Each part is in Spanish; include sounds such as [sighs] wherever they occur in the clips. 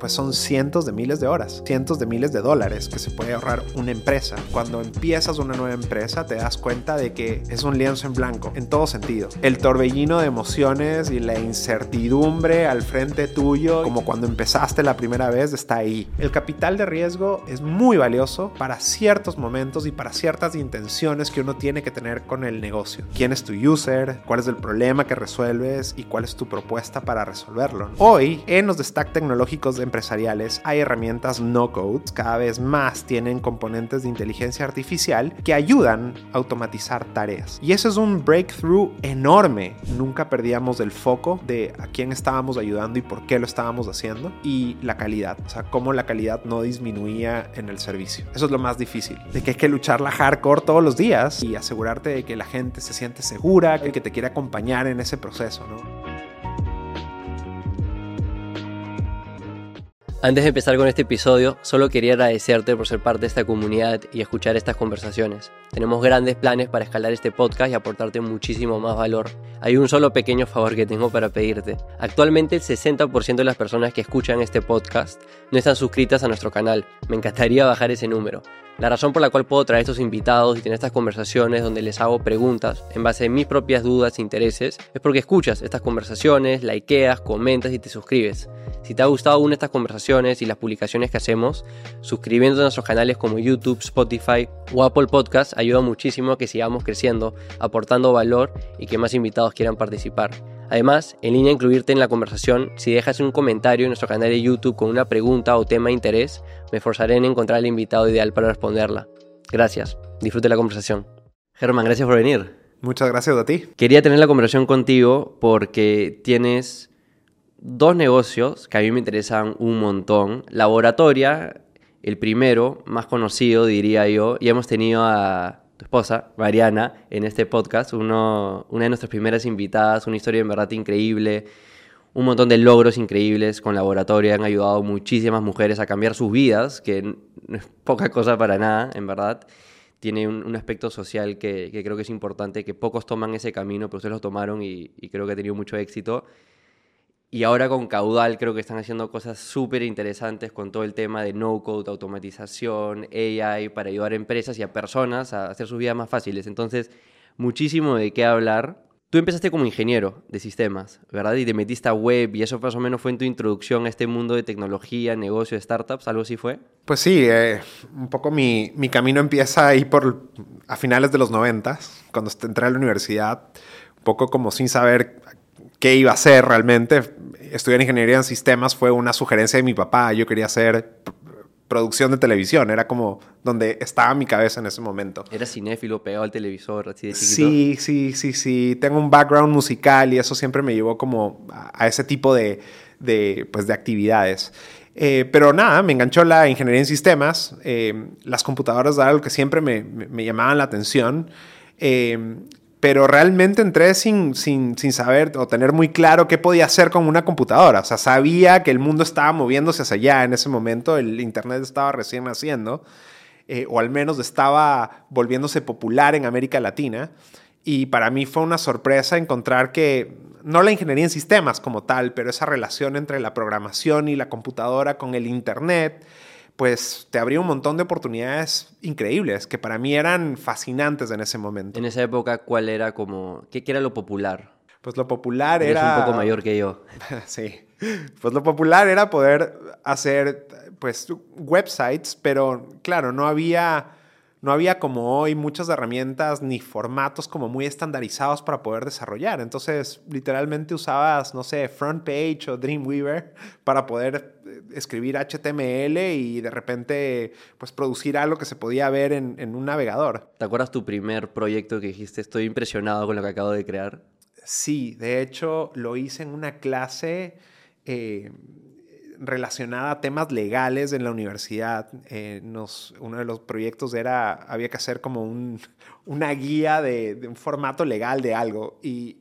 pues son cientos de miles de horas, cientos de miles de dólares que se puede ahorrar una empresa. Cuando empiezas una nueva empresa te das cuenta de que es un lienzo en blanco, en todo sentido. El torbellino de emociones y la incertidumbre al frente tuyo, como cuando empezaste la primera vez, está ahí. El capital de riesgo es muy valioso para ciertos momentos y para ciertas intenciones que uno tiene que tener con el negocio. ¿Quién es tu user? ¿Cuál es el problema que resuelves? ¿Y cuál es tu propuesta para resolverlo? Hoy, en los stack tecnológicos empresariales, hay herramientas no-code. Cada vez más tienen componentes de inteligencia artificial que ayudan a automatizar tareas. Y eso es un breakthrough enorme. Nunca perdíamos el foco de a quién estábamos ayudando y por qué lo estábamos haciendo. Y la calidad. O sea, cómo la calidad no disminuía en el servicio. Eso es lo más difícil. De que hay que luchar la hardcore todos los días y asegurarte de que la gente se siente segura, que te quiere acompañar en ese proceso, ¿no? Antes de empezar con este episodio, solo quería agradecerte por ser parte de esta comunidad y escuchar estas conversaciones. Tenemos grandes planes para escalar este podcast y aportarte muchísimo más valor. Hay un solo pequeño favor que tengo para pedirte. Actualmente el 60% de las personas que escuchan este podcast no están suscritas a nuestro canal. Me encantaría bajar ese número. La razón por la cual puedo traer estos invitados y tener estas conversaciones donde les hago preguntas en base a mis propias dudas e intereses es porque escuchas estas conversaciones, likeas, comentas y te suscribes. Si te ha gustado una de estas conversaciones y las publicaciones que hacemos, suscribiéndote a nuestros canales como YouTube, Spotify o Apple Podcasts ayuda muchísimo a que sigamos creciendo, aportando valor y que más invitados quieran participar. Además, en línea incluirte en la conversación, si dejas un comentario en nuestro canal de YouTube con una pregunta o tema de interés, me esforzaré en encontrar el invitado ideal para responderla. Gracias, disfrute la conversación. Germán, gracias por venir. Muchas gracias a ti. Quería tener la conversación contigo porque tienes dos negocios que a mí me interesan un montón. Laboratoria, el primero, más conocido diría yo, y hemos tenido a tu esposa, Mariana, en este podcast, una de nuestras primeras invitadas, una historia en verdad increíble, un montón de logros increíbles con laboratorio, han ayudado muchísimas mujeres a cambiar sus vidas, que no es poca cosa para nada, en verdad. Tiene un, aspecto social que, creo que es importante, que pocos toman ese camino, pero ustedes lo tomaron y, y creo que ha tenido mucho éxito. Y ahora con Caudal creo que están haciendo cosas súper interesantes con todo el tema de no-code, automatización, AI, para ayudar a empresas y a personas a hacer sus vidas más fáciles. Entonces, muchísimo de qué hablar. Tú empezaste como ingeniero de sistemas, ¿verdad? Y te metiste a web y eso más o menos fue en tu introducción a este mundo de tecnología, negocio, startups, ¿algo así fue? Pues sí, eh, un poco mi, mi, camino empieza ahí por a finales de los 90, cuando entré a la universidad, un poco como sin saber qué iba a hacer realmente. Estudiar ingeniería en sistemas fue una sugerencia de mi papá. Yo quería hacer producción de televisión. Era como donde estaba mi cabeza en ese momento. Era cinéfilo, pegado al televisor, así de chiquito. Sí, sí, sí, sí. Tengo un background musical y eso siempre me llevó como a, ese tipo de, de, pues, de actividades. Eh, pero nada, me enganchó la ingeniería en sistemas. Eh, las computadoras era algo que siempre me, me, llamaban la atención. Eh, pero realmente entré sin, sin, sin, saber o tener muy claro qué podía hacer con una computadora. O sea, sabía que el mundo estaba moviéndose hacia allá en ese momento, el Internet estaba recién naciendo, eh, o al menos estaba volviéndose popular en América Latina. Y para mí fue una sorpresa encontrar que, no la ingeniería en sistemas como tal, pero esa relación entre la programación y la computadora con el Internet, pues te abría un montón de oportunidades increíbles que para mí eran fascinantes en ese momento. En esa época, ¿cuál era como, qué, era lo popular? Pues lo popular Eres era... un poco mayor que yo. [laughs] sí. Pues lo popular era poder hacer, pues, websites, pero claro, no había no había como hoy muchas herramientas ni formatos como muy estandarizados para poder desarrollar. Entonces, literalmente usabas, no sé, FrontPage o Dreamweaver para poder escribir HTML y de repente, pues, producir algo que se podía ver en, un navegador. ¿Te acuerdas tu primer proyecto que dijiste, estoy impresionado con lo que acabo de crear? Sí, de hecho, lo hice en una clase... Eh, relacionada a temas legales en la universidad. Eh, nos, uno de los proyectos era, había que hacer como un, una guía de, un formato legal de algo y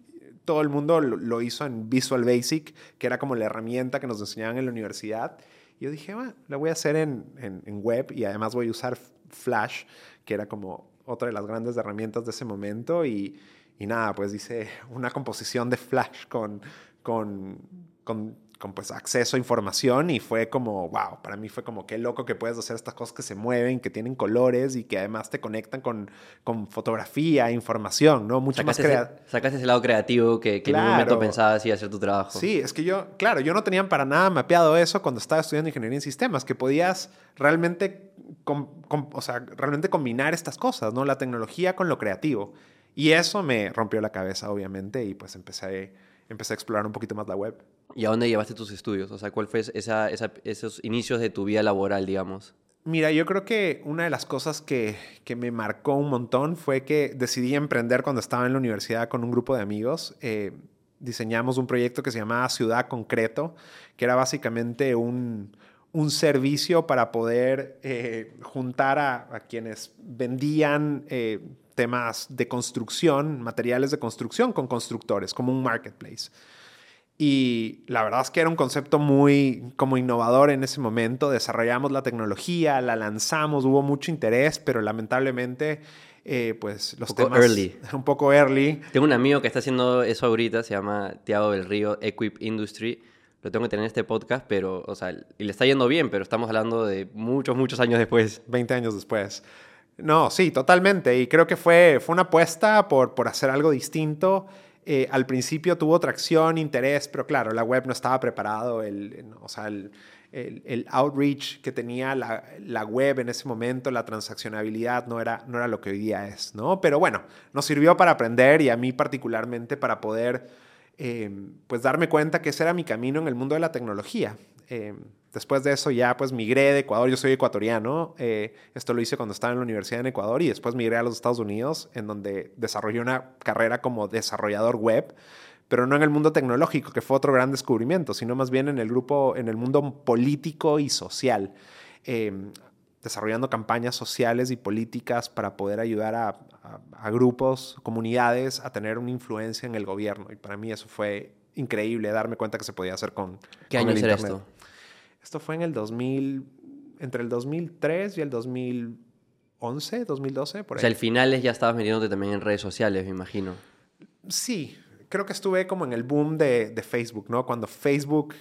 todo el mundo lo, hizo en Visual Basic, que era como la herramienta que nos enseñaban en la universidad. Y yo dije, bueno, la voy a hacer en, en, web y además voy a usar Flash, que era como otra de las grandes herramientas de ese momento. Y, y nada, pues hice una composición de Flash con, con, con con pues acceso a información y fue como, wow, para mí fue como qué loco que puedes hacer estas cosas que se mueven, que tienen colores y que además te conectan con, con fotografía, información, ¿no? Mucho sacaste más ese, sacaste ese lado creativo que, que en un momento pensabas y hacer tu trabajo. Sí, es que yo, claro, yo no tenía para nada mapeado eso cuando estaba estudiando ingeniería en sistemas, que podías realmente, o sea, realmente combinar estas cosas, ¿no? La tecnología con lo creativo. Y eso me rompió la cabeza, obviamente, y pues empecé, empecé a explorar un poquito más la web. ¿Y a dónde llevaste tus estudios? O sea, ¿cuál fue esa, esos inicios de tu vida laboral, digamos? Mira, yo creo que una de las cosas que, que, me marcó un montón fue que decidí emprender cuando estaba en la universidad con un grupo de amigos. Eh, diseñamos un proyecto que se llamaba Ciudad Concreto, que era básicamente un, un servicio para poder eh, juntar a, quienes vendían eh, temas de construcción, materiales de construcción con constructores, como un marketplace. Y la verdad es que era un concepto muy como innovador en ese momento. Desarrollamos la tecnología, la lanzamos, hubo mucho interés, pero lamentablemente, eh, pues los un poco temas... Early. [laughs] Un poco early. Tengo un amigo que está haciendo eso ahorita, se llama Tiago del Río Equip Industry. Lo tengo que tener en este podcast, pero, o sea, y le está yendo bien, pero estamos hablando de muchos, muchos años después. 20 años después. No, sí, totalmente. Y creo que fue, fue una apuesta por, por hacer algo distinto. Eh, al principio tuvo tracción, interés, pero claro, la web no estaba preparado, el, o sea, el, outreach que tenía la, la, web en ese momento, la transaccionabilidad no era, no era lo que hoy día es, ¿no? Pero bueno, nos sirvió para aprender y a mí particularmente para poder, eh, pues, darme cuenta que ese era mi camino en el mundo de la tecnología. Eh, después de eso ya pues migré de Ecuador, yo soy ecuatoriano, eh, esto lo hice cuando estaba en la universidad en Ecuador y después migré a los Estados Unidos en donde desarrollé una carrera como desarrollador web, pero no en el mundo tecnológico, que fue otro gran descubrimiento, sino más bien en el grupo, en el mundo político y social, eh, desarrollando campañas sociales y políticas para poder ayudar a, grupos, comunidades a tener una influencia en el gobierno. Y para mí eso fue increíble darme cuenta que se podía hacer con, ¿Qué año era esto? Esto fue en el 2000, entre el 2003 y el 2011, 2012, por ahí. O sea, al final ya estabas metiéndote también en redes sociales, me imagino. Sí, creo que estuve como en el boom de, de Facebook, ¿no? Cuando Facebook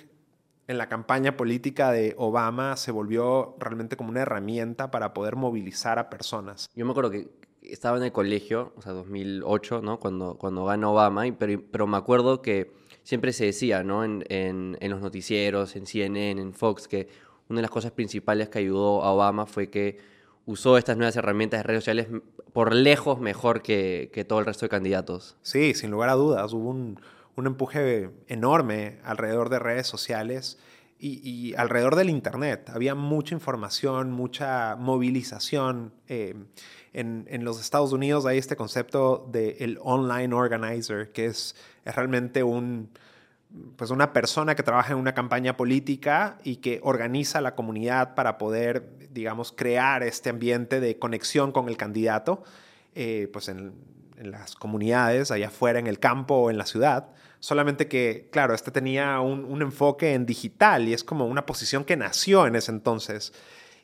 en la campaña política de Obama se volvió realmente como una herramienta para poder movilizar a personas. Yo me acuerdo que estaba en el colegio, o sea, 2008, ¿no? Cuando, cuando gana Obama, pero, pero me acuerdo que siempre se decía, ¿no? En, los noticieros, en CNN, en Fox, que una de las cosas principales que ayudó a Obama fue que usó estas nuevas herramientas de redes sociales por lejos mejor que, que todo el resto de candidatos. Sí, sin lugar a dudas. Hubo un, un empuje enorme alrededor de redes sociales y, alrededor del Internet. Había mucha información, mucha movilización. Eh, en, los Estados Unidos hay este concepto de el online organizer, que es, es realmente un, pues una persona que trabaja en una campaña política y que organiza la comunidad para poder, digamos, crear este ambiente de conexión con el candidato, eh, pues en, en, las comunidades, allá afuera, en el campo o en la ciudad. Solamente que, claro, este tenía un, un enfoque en digital y es como una posición que nació en ese entonces.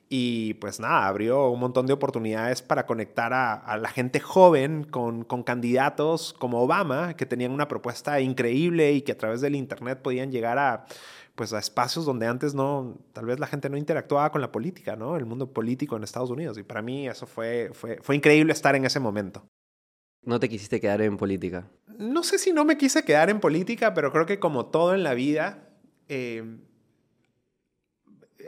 Y pues nada, abrió un montón de oportunidades para conectar a, la gente joven con, con, candidatos como Obama, que tenían una propuesta increíble y que a través del Internet podían llegar a, pues, a espacios donde antes no, tal vez la gente no interactuaba con la política, ¿no? El mundo político en Estados Unidos. Y para mí eso fue, fue, fue increíble estar en ese momento. ¿No te quisiste quedar en política? No sé si no me quise quedar en política, pero creo que como todo en la vida... Eh,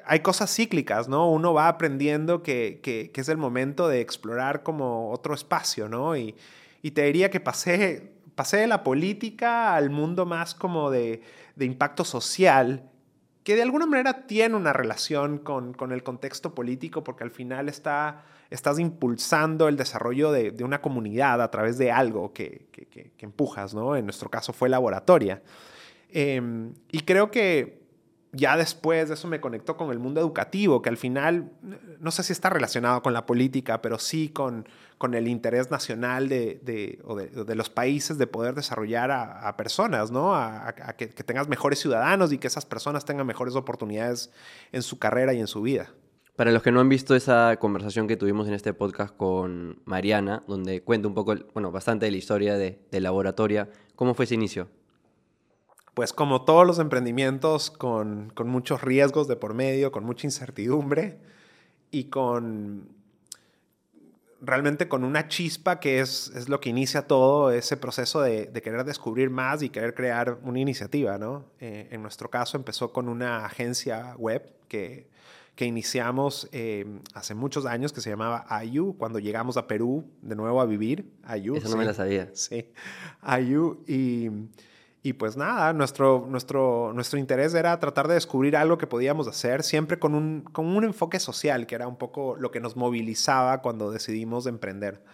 hay cosas cíclicas, ¿no? Uno va aprendiendo que, que, es el momento de explorar como otro espacio, ¿no? Y, y, te diría que pasé, pasé de la política al mundo más como de, de impacto social, que de alguna manera tiene una relación con, con, el contexto político, porque al final está, estás impulsando el desarrollo de, una comunidad a través de algo que, empujas, ¿no? En nuestro caso fue laboratoria. Eh, y creo que ya después de eso me conectó con el mundo educativo, que al final, no sé si está relacionado con la política, pero sí con, el interés nacional de, los países de poder desarrollar a, personas, ¿no? A, que, que, tengas mejores ciudadanos y que esas personas tengan mejores oportunidades en su carrera y en su vida. Para los que no han visto esa conversación que tuvimos en este podcast con Mariana, donde cuenta un poco, bueno, bastante de la historia de, de Laboratoria, ¿cómo fue ese inicio? pues como todos los emprendimientos, con, con muchos riesgos de por medio, con mucha incertidumbre y con realmente con una chispa que es, es, lo que inicia todo ese proceso de, de, querer descubrir más y querer crear una iniciativa, ¿no? Eh, en nuestro caso empezó con una agencia web que, que iniciamos eh, hace muchos años que se llamaba Ayu, cuando llegamos a Perú de nuevo a vivir. Ayu. Eso no me la sabía. [laughs] Sí, Ayu y y pues nada, nuestro, nuestro, nuestro interés era tratar de descubrir algo que podíamos hacer, siempre con un, con un enfoque social, que era un poco lo que nos movilizaba cuando decidimos emprender.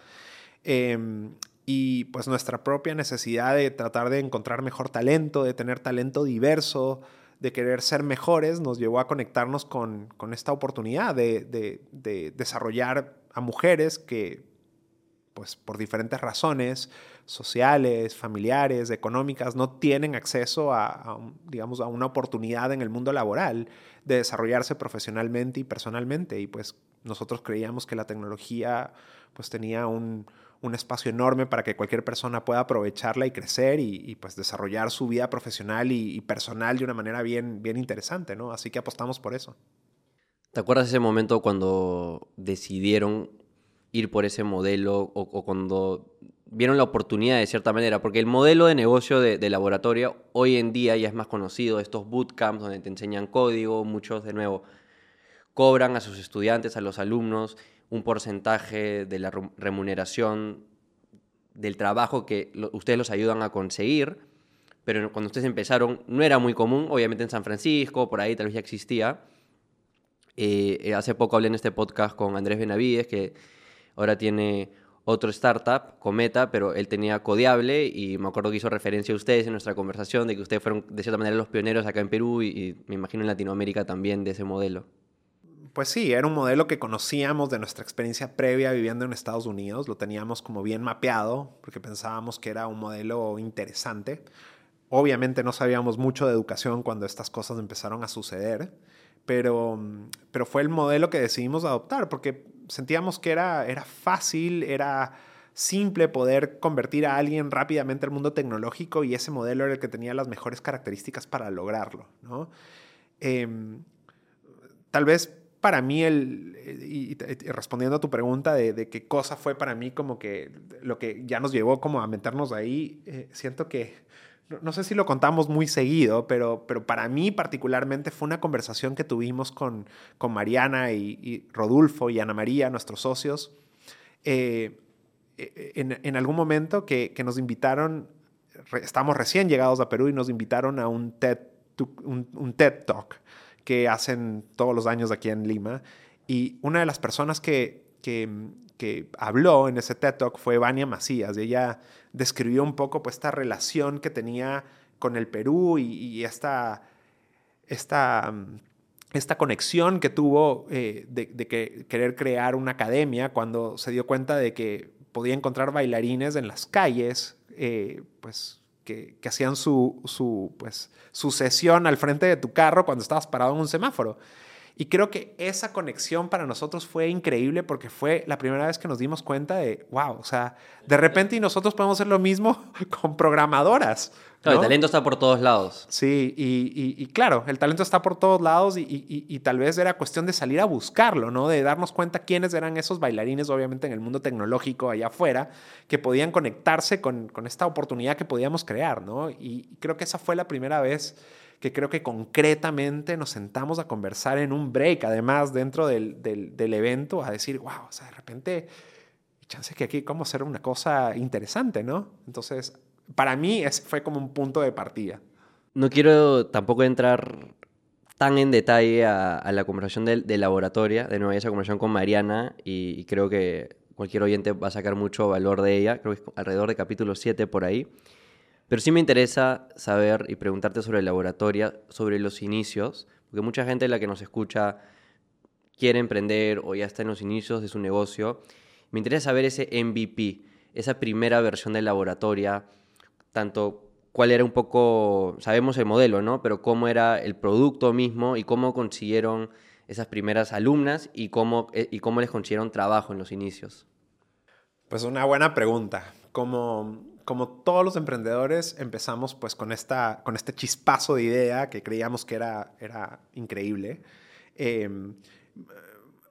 Em, y pues nuestra propia necesidad de tratar de encontrar mejor talento, de tener talento diverso, de querer ser mejores, nos llevó a conectarnos con, con esta oportunidad de, de, de desarrollar a mujeres que pues por diferentes razones sociales, familiares, económicas, no tienen acceso a, digamos, a una oportunidad en el mundo laboral de desarrollarse profesionalmente y personalmente. Y pues nosotros creíamos que la tecnología pues tenía un, un espacio enorme para que cualquier persona pueda aprovecharla y crecer y, pues desarrollar su vida profesional y, personal de una manera bien, bien interesante, ¿no? Así que apostamos por eso. ¿Te acuerdas ese momento cuando decidieron ir por ese modelo o, cuando vieron la oportunidad de cierta manera, porque el modelo de negocio de, laboratorio hoy en día ya es más conocido, estos bootcamps donde te enseñan código, muchos de nuevo cobran a sus estudiantes, a los alumnos, un porcentaje de la remuneración del trabajo que ustedes los ayudan a conseguir, pero cuando ustedes empezaron no era muy común, obviamente en San Francisco, por ahí tal vez ya existía. Eh, eh, hace poco hablé en este podcast con Andrés Benavides, que ahora tiene otro startup, Cometa, pero él tenía Codiable y me acuerdo que hizo referencia a ustedes en nuestra conversación de que ustedes fueron de cierta manera los pioneros acá en Perú y, me imagino en Latinoamérica también de ese modelo. Pues sí, era un modelo que conocíamos de nuestra experiencia previa viviendo en Estados Unidos, lo teníamos como bien mapeado porque pensábamos que era un modelo interesante. Obviamente no sabíamos mucho de educación cuando estas cosas empezaron a suceder, pero, pero fue el modelo que decidimos adoptar porque sentíamos que era, era fácil, era simple poder convertir a alguien rápidamente al mundo tecnológico y ese modelo era el que tenía las mejores características para lograrlo. ¿no? Em, tal vez para mí, el, y, respondiendo a tu pregunta de, qué cosa fue para mí como que lo que ya nos llevó como a meternos ahí, eh, siento que no sé si lo contamos muy seguido, pero, pero para mí particularmente fue una conversación que tuvimos con, con Mariana y, Rodulfo y Ana María, nuestros socios, eh, eh, en, en, algún momento que, que nos invitaron, estamos recién llegados a Perú y nos invitaron a un TED, un, un TED Talk que hacen todos los años aquí en Lima. Y una de las personas que, que, habló en ese TED Talk fue Vania Macías. Y ella describió un poco pues, esta relación que tenía con el Perú y, esta, esta, esta, conexión que tuvo eh, de, que querer crear una academia cuando se dio cuenta de que podía encontrar bailarines en las calles, eh, pues que, hacían su, su, pues, su sesión al frente de tu carro cuando estabas parado en un semáforo. Y creo que esa conexión para nosotros fue increíble porque fue la primera vez que nos dimos cuenta de, wow, o sea, de repente y nosotros podemos hacer lo mismo [laughs] con programadoras. el talento está por todos lados. Sí, y, y, claro, el talento está por todos lados y, y, tal vez era cuestión de salir a buscarlo, ¿no? De darnos cuenta quiénes eran esos bailarines, obviamente en el mundo tecnológico allá afuera, que podían conectarse con, con esta oportunidad que podíamos crear, ¿no? Y creo que esa fue la primera vez que creo que concretamente nos sentamos a conversar en un break, además dentro del, del, evento, a decir, wow, o sea, de repente, chance que aquí cómo hacer una cosa interesante, ¿no? Entonces, para mí ese fue como un punto de partida. No quiero tampoco entrar tan en detalle a, la conversación del, de laboratorio, de nuevo esa conversación con Mariana, y, y, creo que cualquier oyente va a sacar mucho valor de ella, creo que es alrededor de capítulo 7 por ahí. Pero sí me interesa saber y preguntarte sobre el laboratorio, sobre los inicios, porque mucha gente la que nos escucha quiere emprender o ya está en los inicios de su negocio. Me interesa saber ese MVP, esa primera versión del laboratorio, tanto cuál era un poco, sabemos el modelo, ¿no? Pero cómo era el producto mismo y cómo consiguieron esas primeras alumnas y cómo, eh, y cómo les consiguieron trabajo en los inicios. Pues una buena pregunta. Como, como todos los emprendedores, empezamos pues con, esta, con este chispazo de idea que creíamos que era, era increíble. Em,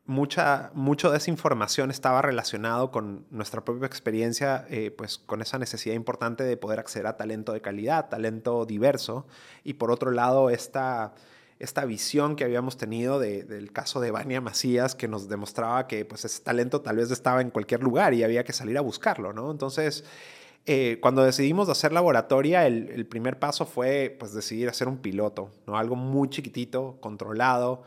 mucha, mucho de esa información estaba relacionado con nuestra propia experiencia, eh, pues con esa necesidad importante de poder acceder a talento de calidad, talento diverso, y por otro lado esta, esta visión que habíamos tenido del caso de Vania Macías, que nos demostraba que pues ese talento tal vez estaba en cualquier lugar y había que salir a buscarlo, ¿no? Entonces... Eh, cuando decidimos hacer laboratoria, el, primer paso fue pues, decidir hacer un piloto, ¿no? algo muy chiquitito, controlado,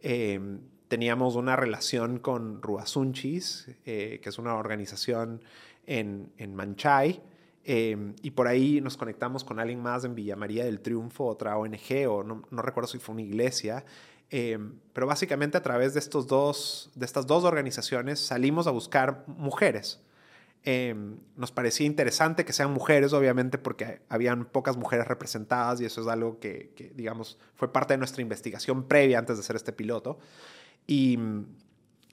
em, teníamos una relación con Ruasunchis, eh, que es una organización en, en Manchay, eh, y por ahí nos conectamos con alguien más en Villa María del Triunfo, otra ONG, o no, no recuerdo si fue una iglesia, eh, pero básicamente a través de, estos dos, de estas dos organizaciones salimos a buscar mujeres. Nos parecía interesante que sean mujeres, obviamente, porque habían pocas mujeres representadas y eso es algo que, que, digamos, fue parte de nuestra investigación previa antes de hacer este piloto. Y,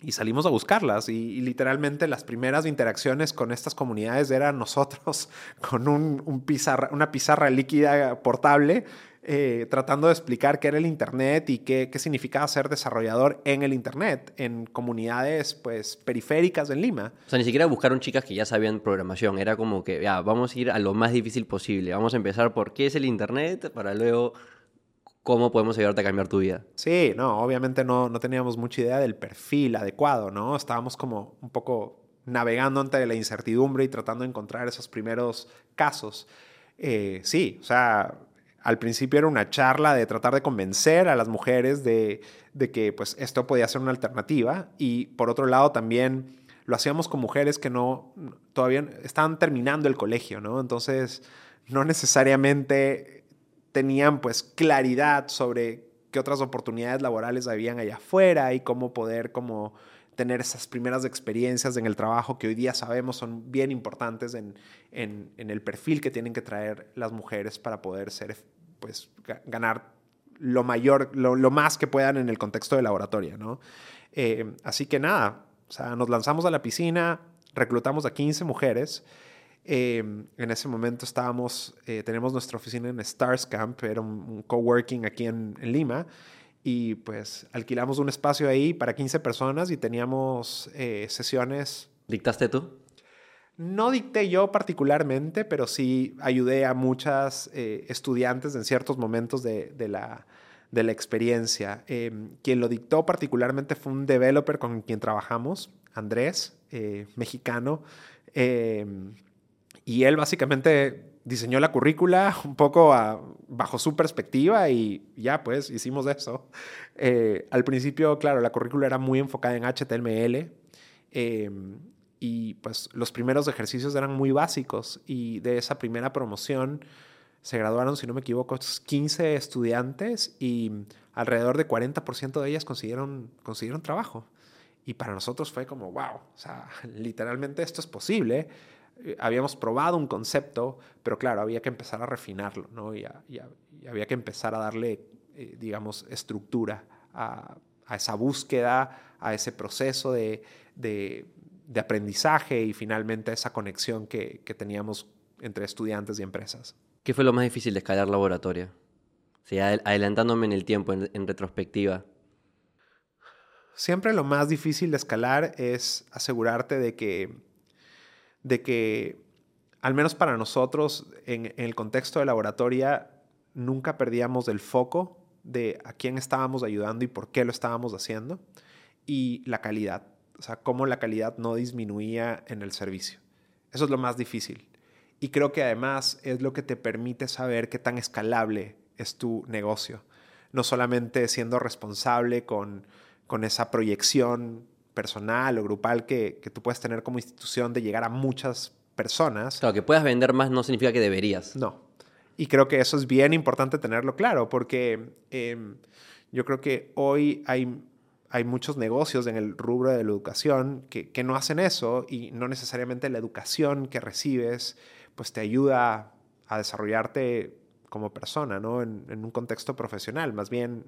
salimos a buscarlas y, literalmente las primeras interacciones con estas comunidades eran nosotros [laughs] con un, pizarra, una pizarra líquida portable eh, tratando de explicar qué era el Internet y qué, qué, significaba ser desarrollador en el Internet, en comunidades pues periféricas en Lima. O sea, ni siquiera buscaron chicas que ya sabían programación, era como que, ya, vamos a ir a lo más difícil posible, vamos a empezar por qué es el Internet para luego cómo podemos ayudarte a cambiar tu vida. Sí, no, obviamente no, no teníamos mucha idea del perfil adecuado, ¿no? Estábamos como un poco navegando ante la incertidumbre y tratando de encontrar esos primeros casos. Eh, sí, o sea, al principio era una charla de tratar de convencer a las mujeres de, de, que pues esto podía ser una alternativa y por otro lado también lo hacíamos con mujeres que no todavía estaban terminando el colegio, ¿no? Entonces no necesariamente tenían pues claridad sobre qué otras oportunidades laborales habían allá afuera y cómo poder como tener esas primeras experiencias en el trabajo que hoy día sabemos son bien importantes en, en, el perfil que tienen que traer las mujeres para poder ser, pues, ganar lo mayor, lo, lo, más que puedan en el contexto de laboratorio, ¿no? Eh, así que nada, o sea, nos lanzamos a la piscina, reclutamos a 15 mujeres Em, en ese momento estábamos, eh, tenemos nuestra oficina en Stars Camp, era un, coworking aquí en, Lima, y pues alquilamos un espacio ahí para 15 personas y teníamos eh, sesiones. ¿Dictaste tú? No dicté yo particularmente, pero sí ayudé a muchas eh, estudiantes en ciertos momentos de, la, experiencia. Em, quien lo dictó particularmente fue un developer con quien trabajamos, Andrés, mexicano. Em, y él básicamente diseñó la currícula [laughs] un poco bajo su perspectiva y ya pues hicimos eso. Eh, al principio, claro, la currícula era muy enfocada en HTML em, y pues los primeros ejercicios eran muy básicos y de esa primera promoción se graduaron, si no me equivoco, 15 estudiantes y alrededor de 40% de ellas consiguieron, consiguieron trabajo. Y para nosotros fue como, wow, o sea, literalmente esto es posible eh, habíamos probado un concepto, pero claro, había que empezar a refinarlo, ¿no? Y, había que empezar a darle, eh, digamos, estructura a, esa búsqueda, a ese proceso de, aprendizaje y finalmente esa conexión que, teníamos entre estudiantes y empresas. ¿Qué fue lo más difícil de escalar laboratorio? O adelantándome en el tiempo, en retrospectiva. Siempre lo más difícil de escalar es asegurarte de que de que, al menos para nosotros, en, el contexto de laboratoria, nunca perdíamos el foco de a quién estábamos ayudando y por qué lo estábamos haciendo, y la calidad, o sea, cómo la calidad no disminuía en el servicio. Eso es lo más difícil. Y creo que además es lo que te permite saber qué tan escalable es tu negocio. No solamente siendo responsable con, con esa proyección personal o grupal que, que, tú puedes tener como institución de llegar a muchas personas. Claro, que puedas vender más no significa que deberías. No. Y creo que eso es bien importante tenerlo claro, porque em, yo creo que hoy hay, hay muchos negocios en el rubro de la educación que, no hacen eso y no necesariamente la educación que recibes pues te ayuda a desarrollarte como persona, ¿no? En, en un contexto profesional. Más bien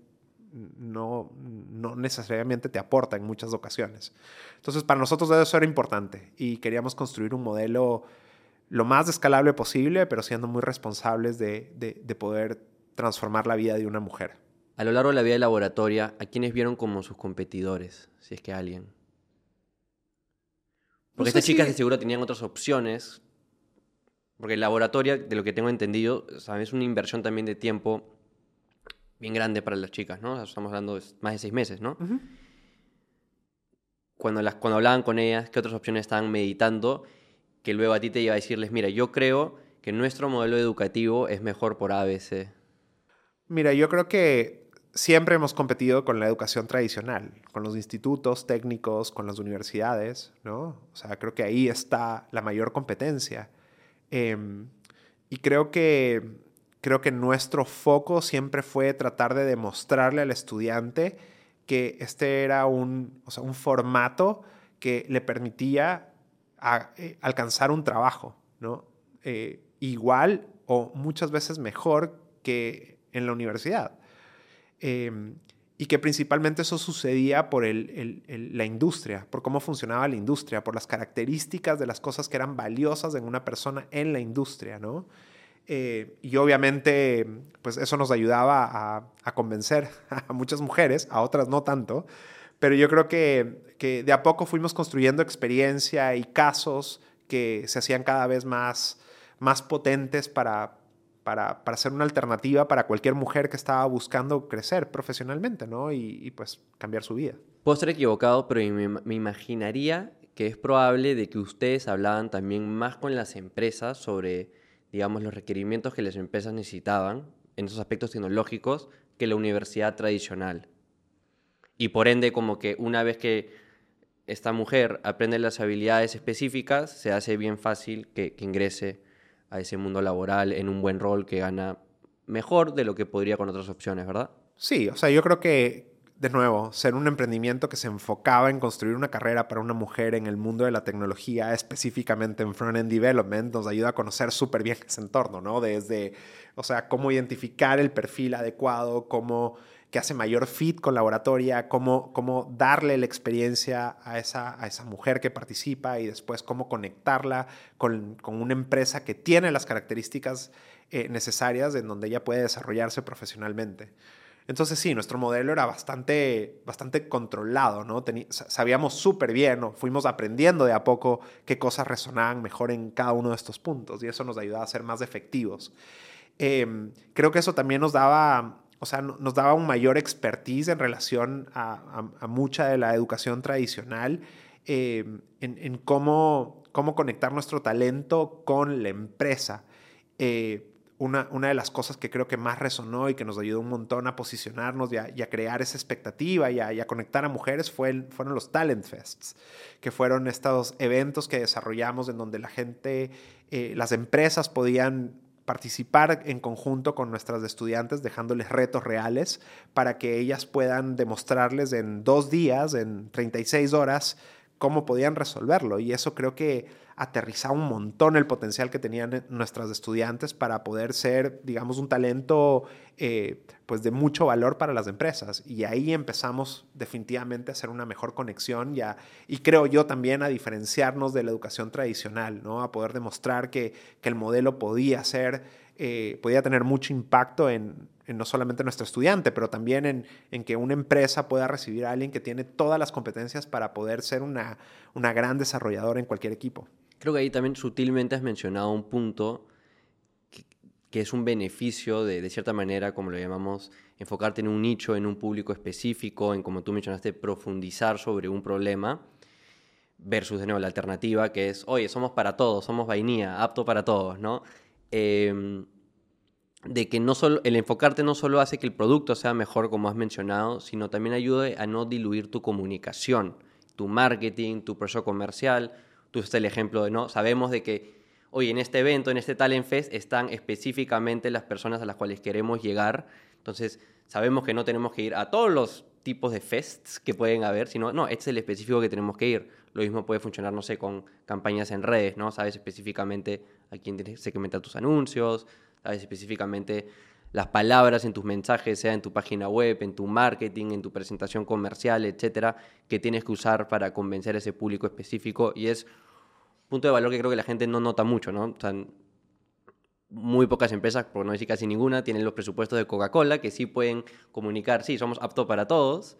no, no necesariamente te aporta en muchas ocasiones. Entonces, para nosotros eso era importante y queríamos construir un modelo lo más escalable posible, pero siendo muy responsables de, de, poder transformar la vida de una mujer. A lo largo de la vida de laboratoria, ¿a quiénes vieron como sus competidores? Si es que alguien. Porque estas chicas de seguro tenían otras opciones. Porque el laboratorio, de lo que tengo entendido, es una inversión también de tiempo bien grande para las chicas, ¿no? Estamos hablando de más de seis meses, ¿no? cuando, las, cuando hablaban con ellas, qué otras opciones estaban meditando, que luego a ti te iba a decirles, mira, yo creo que nuestro modelo educativo es mejor por ABC. Mira, yo creo que siempre hemos competido con la educación tradicional, con los institutos técnicos, con las universidades, ¿no? O sea, creo que ahí está la mayor competencia. Em, y creo que, creo que nuestro foco siempre fue tratar de demostrarle al estudiante que este era un, o sea, un formato que le permitía eh, alcanzar un trabajo, ¿no? Eh, igual o muchas veces mejor que en la universidad. Em, y que principalmente eso sucedía por la industria, por cómo funcionaba la industria, por las características de las cosas que eran valiosas en una persona en la industria, ¿no? Eh, y obviamente, pues eso nos ayudaba a, convencer [laughs] a muchas mujeres, a otras no tanto, pero yo creo que, que, de a poco fuimos construyendo experiencia y casos que se hacían cada vez más, más potentes para, para, para ser una alternativa para cualquier mujer que estaba buscando crecer profesionalmente, ¿no? Y, pues cambiar su vida. Puedo estar equivocado, pero me, imaginaría que es probable de que ustedes hablaban también más con las empresas sobre digamos, los requerimientos que las empresas necesitaban en esos aspectos tecnológicos que la universidad tradicional. Y por ende, como que una vez que esta mujer aprende las habilidades específicas, se hace bien fácil que ingrese a ese mundo laboral en un buen rol que gana mejor de lo que podría con otras opciones, ¿verdad? Sí, o sea, yo creo que de nuevo, ser un emprendimiento que se enfocaba en construir una carrera para una mujer en el mundo de la tecnología, específicamente en front-end development, nos ayuda a conocer súper bien ese entorno, ¿no? Desde, o sea, cómo identificar el perfil adecuado, cómo que hace mayor fit con la oratoria, cómo, cómo darle la experiencia a esa, a esa mujer que participa y después cómo conectarla con, con una empresa que tiene las características eh, necesarias en donde ella puede desarrollarse profesionalmente. Entonces sí, nuestro modelo era bastante, bastante controlado, ¿no? sabíamos súper bien, ¿no? fuimos aprendiendo de a poco qué cosas resonaban mejor en cada uno de estos puntos y eso nos ayudaba a ser más efectivos. Em, creo que eso también nos daba, o sea, nos daba un mayor expertise en relación a, mucha de la educación tradicional, em, en, cómo, cómo conectar nuestro talento con la empresa. Eh, una, de las cosas que creo que más resonó y que nos ayudó un montón a posicionarnos y a, crear esa expectativa y a, conectar a mujeres fue fueron los Talent Fests, que fueron estos eventos que desarrollamos en donde la gente, eh, las empresas podían participar en conjunto con nuestras estudiantes, dejándoles retos reales para que ellas puedan demostrarles en dos días, en 36 horas, cómo podían resolverlo. Y eso creo que aterrizaba un montón el potencial que tenían nuestras estudiantes para poder ser, digamos, un talento eh, pues de mucho valor para las empresas. Y ahí empezamos definitivamente a hacer una mejor conexión ya, y creo yo también a diferenciarnos de la educación tradicional, ¿no? a poder demostrar que, que el modelo podía ser, eh, podía tener mucho impacto en, no solamente nuestro estudiante, pero también en, en, que una empresa pueda recibir a alguien que tiene todas las competencias para poder ser una, una gran desarrolladora en cualquier equipo. Creo que ahí también sutilmente has mencionado un punto que, es un beneficio de, de, cierta manera, como lo llamamos, enfocarte en un nicho, en un público específico, en como tú mencionaste, profundizar sobre un problema, versus de nuevo la alternativa que es, oye, somos para todos, somos vainía, apto para todos, ¿no? Em, de que no solo, el enfocarte no solo hace que el producto sea mejor, como has mencionado, sino también ayude a no diluir tu comunicación, tu marketing, tu proceso comercial, Tú usas el ejemplo de, ¿no? Sabemos de que hoy en este evento, en este Talent Fest, están específicamente las personas a las cuales queremos llegar. Entonces, sabemos que no tenemos que ir a todos los tipos de fests que pueden haber, sino, no, este es el específico que tenemos que ir. Lo mismo puede funcionar, no sé, con campañas en redes, ¿no? Sabes específicamente a quién tienes que segmentar tus anuncios, sabes específicamente las palabras en tus mensajes, sea en tu página web, en tu marketing, en tu presentación comercial, etcétera, que tienes que usar para convencer a ese público específico y es punto de valor que creo que la gente no nota mucho, ¿no? O sea, muy pocas empresas, por no decir casi ninguna, tienen los presupuestos de Coca-Cola que sí pueden comunicar, sí, somos aptos para todos.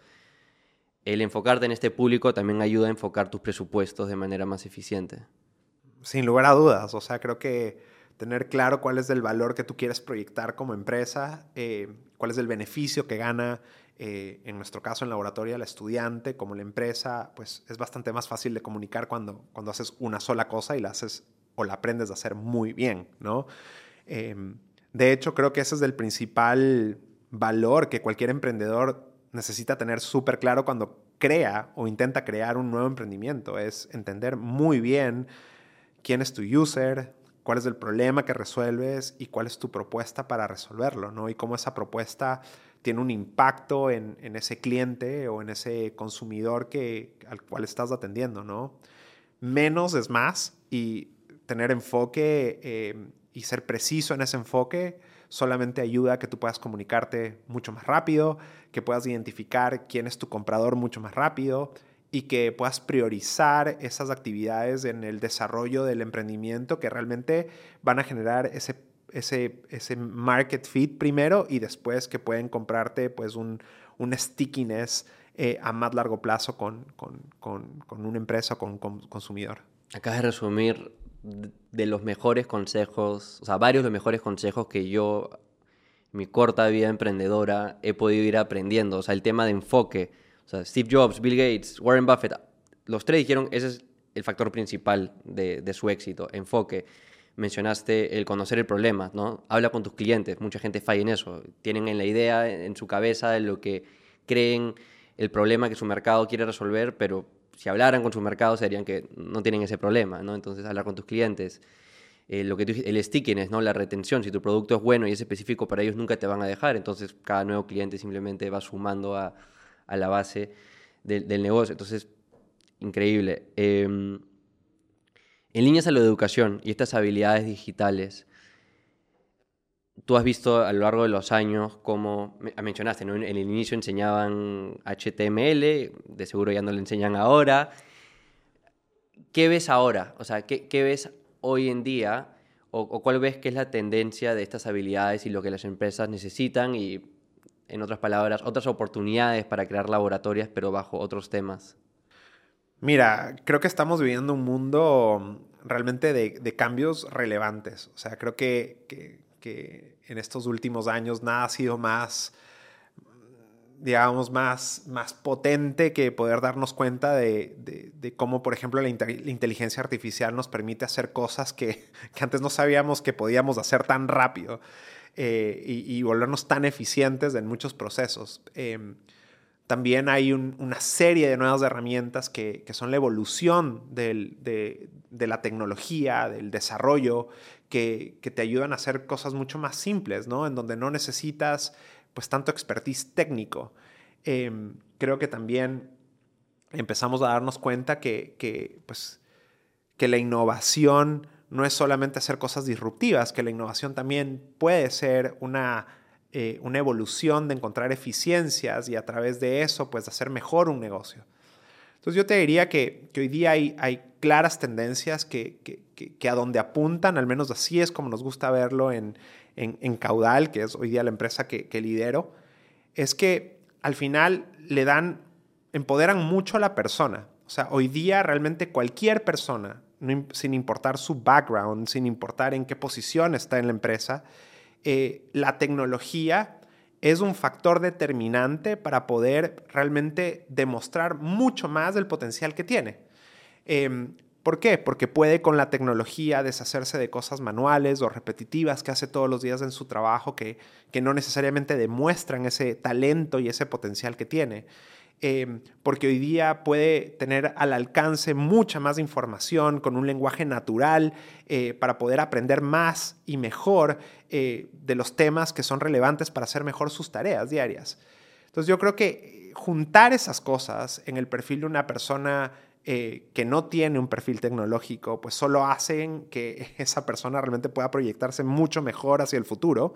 El enfocarte en este público también ayuda a enfocar tus presupuestos de manera más eficiente. Sin lugar a dudas, o sea, creo que tener claro cuál es el valor que tú quieres proyectar como empresa, eh, cuál es el beneficio que gana, eh, en nuestro caso en laboratorio, la estudiante como la empresa, pues es bastante más fácil de comunicar cuando, cuando haces una sola cosa y la haces o la aprendes a hacer muy bien, ¿no? Em, de hecho, creo que ese es el principal valor que cualquier emprendedor necesita tener súper claro cuando crea o intenta crear un nuevo emprendimiento. Es entender muy bien quién es tu user, cuál es el problema que resuelves y cuál es tu propuesta para resolverlo, ¿no? Y cómo esa propuesta tiene un impacto en, ese cliente o en ese consumidor que, al cual estás atendiendo, ¿no? Menos es más y tener enfoque eh, y ser preciso en ese enfoque solamente ayuda a que tú puedas comunicarte mucho más rápido, que puedas identificar quién es tu comprador mucho más rápido y que puedas priorizar esas actividades en el desarrollo del emprendimiento que realmente van a generar ese, ese, ese market fit primero y después que pueden comprarte pues un, un stickiness eh, a más largo plazo con, con, con, con una empresa o con un consumidor. Acabas de resumir de los mejores consejos, o sea, varios de los mejores consejos que yo, mi corta vida emprendedora, he podido ir aprendiendo. O sea, el tema de enfoque. Steve Jobs, Bill Gates, Warren Buffett, los tres dijeron, ese es el factor principal de, su éxito, enfoque. Mencionaste el conocer el problema, ¿no? Habla con tus clientes, mucha gente falla en eso. Tienen en la idea, en su cabeza, de lo que creen el problema que su mercado quiere resolver, pero si hablaran con su mercado serían que no tienen ese problema, ¿no? Entonces hablar con tus clientes, eh, lo que tú, el stickiness, ¿no? La retención, si tu producto es bueno y es específico para ellos, nunca te van a dejar, entonces cada nuevo cliente simplemente va sumando a, a la base del negocio, entonces, increíble. Em, en líneas a la educación y estas habilidades digitales, tú has visto a lo largo de los años cómo, mencionaste, ¿no? en el inicio enseñaban HTML, de seguro ya no le enseñan ahora. ¿Qué ves ahora? O sea, ¿qué, ves hoy en día? O, cuál ves que es la tendencia de estas habilidades y lo que las empresas necesitan? Y, en otras palabras, otras oportunidades para crear laboratorios, pero bajo otros temas. Mira, creo que estamos viviendo un mundo realmente de, cambios relevantes. O sea, creo que que en estos últimos años nada ha sido más, digamos, más, más potente que poder darnos cuenta de, de, cómo, por ejemplo, la, inteligencia artificial nos permite hacer cosas que, [laughs] que, antes no sabíamos que podíamos hacer tan rápido eh, y, volvernos tan eficientes en muchos procesos. Em, también hay una serie de nuevas herramientas que, que son la evolución de, la tecnología, del desarrollo, que, que, te ayudan a hacer cosas mucho más simples, ¿no? En donde no necesitas pues tanto expertise técnico. Em, creo que también empezamos a darnos cuenta que, que, pues, que la innovación no es solamente hacer cosas disruptivas, que la innovación también puede ser una eh, una evolución de encontrar eficiencias y a través de eso, pues, hacer mejor un negocio. Entonces yo te diría que, hoy día hay, hay claras tendencias que, que, a donde apuntan, al menos así es como nos gusta verlo en, en, Caudal, que es hoy día la empresa que, lidero, es que al final le dan, empoderan mucho a la persona. O sea, hoy día realmente cualquier persona, sin importar su background, sin importar en qué posición está en la empresa, eh, la tecnología es un factor determinante para poder realmente demostrar mucho más del potencial que tiene. Em, ¿Por qué? Porque puede con la tecnología deshacerse de cosas manuales o repetitivas que hace todos los días en su trabajo que, que no necesariamente demuestran ese talento y ese potencial que tiene. Em, porque hoy día puede tener al alcance mucha más información con un lenguaje natural eh, para poder aprender más y mejor eh, de los temas que son relevantes para hacer mejor sus tareas diarias. Entonces yo creo que juntar esas cosas en el perfil de una persona eh, que no tiene un perfil tecnológico, pues solo hacen que [laughs] esa persona realmente pueda proyectarse mucho mejor hacia el futuro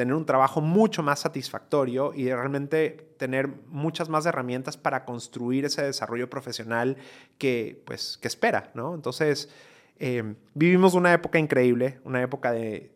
tener un trabajo mucho más satisfactorio y realmente tener muchas más herramientas para construir ese desarrollo profesional que, pues, que espera, ¿no? Entonces, Eh, vivimos una época increíble, una época de,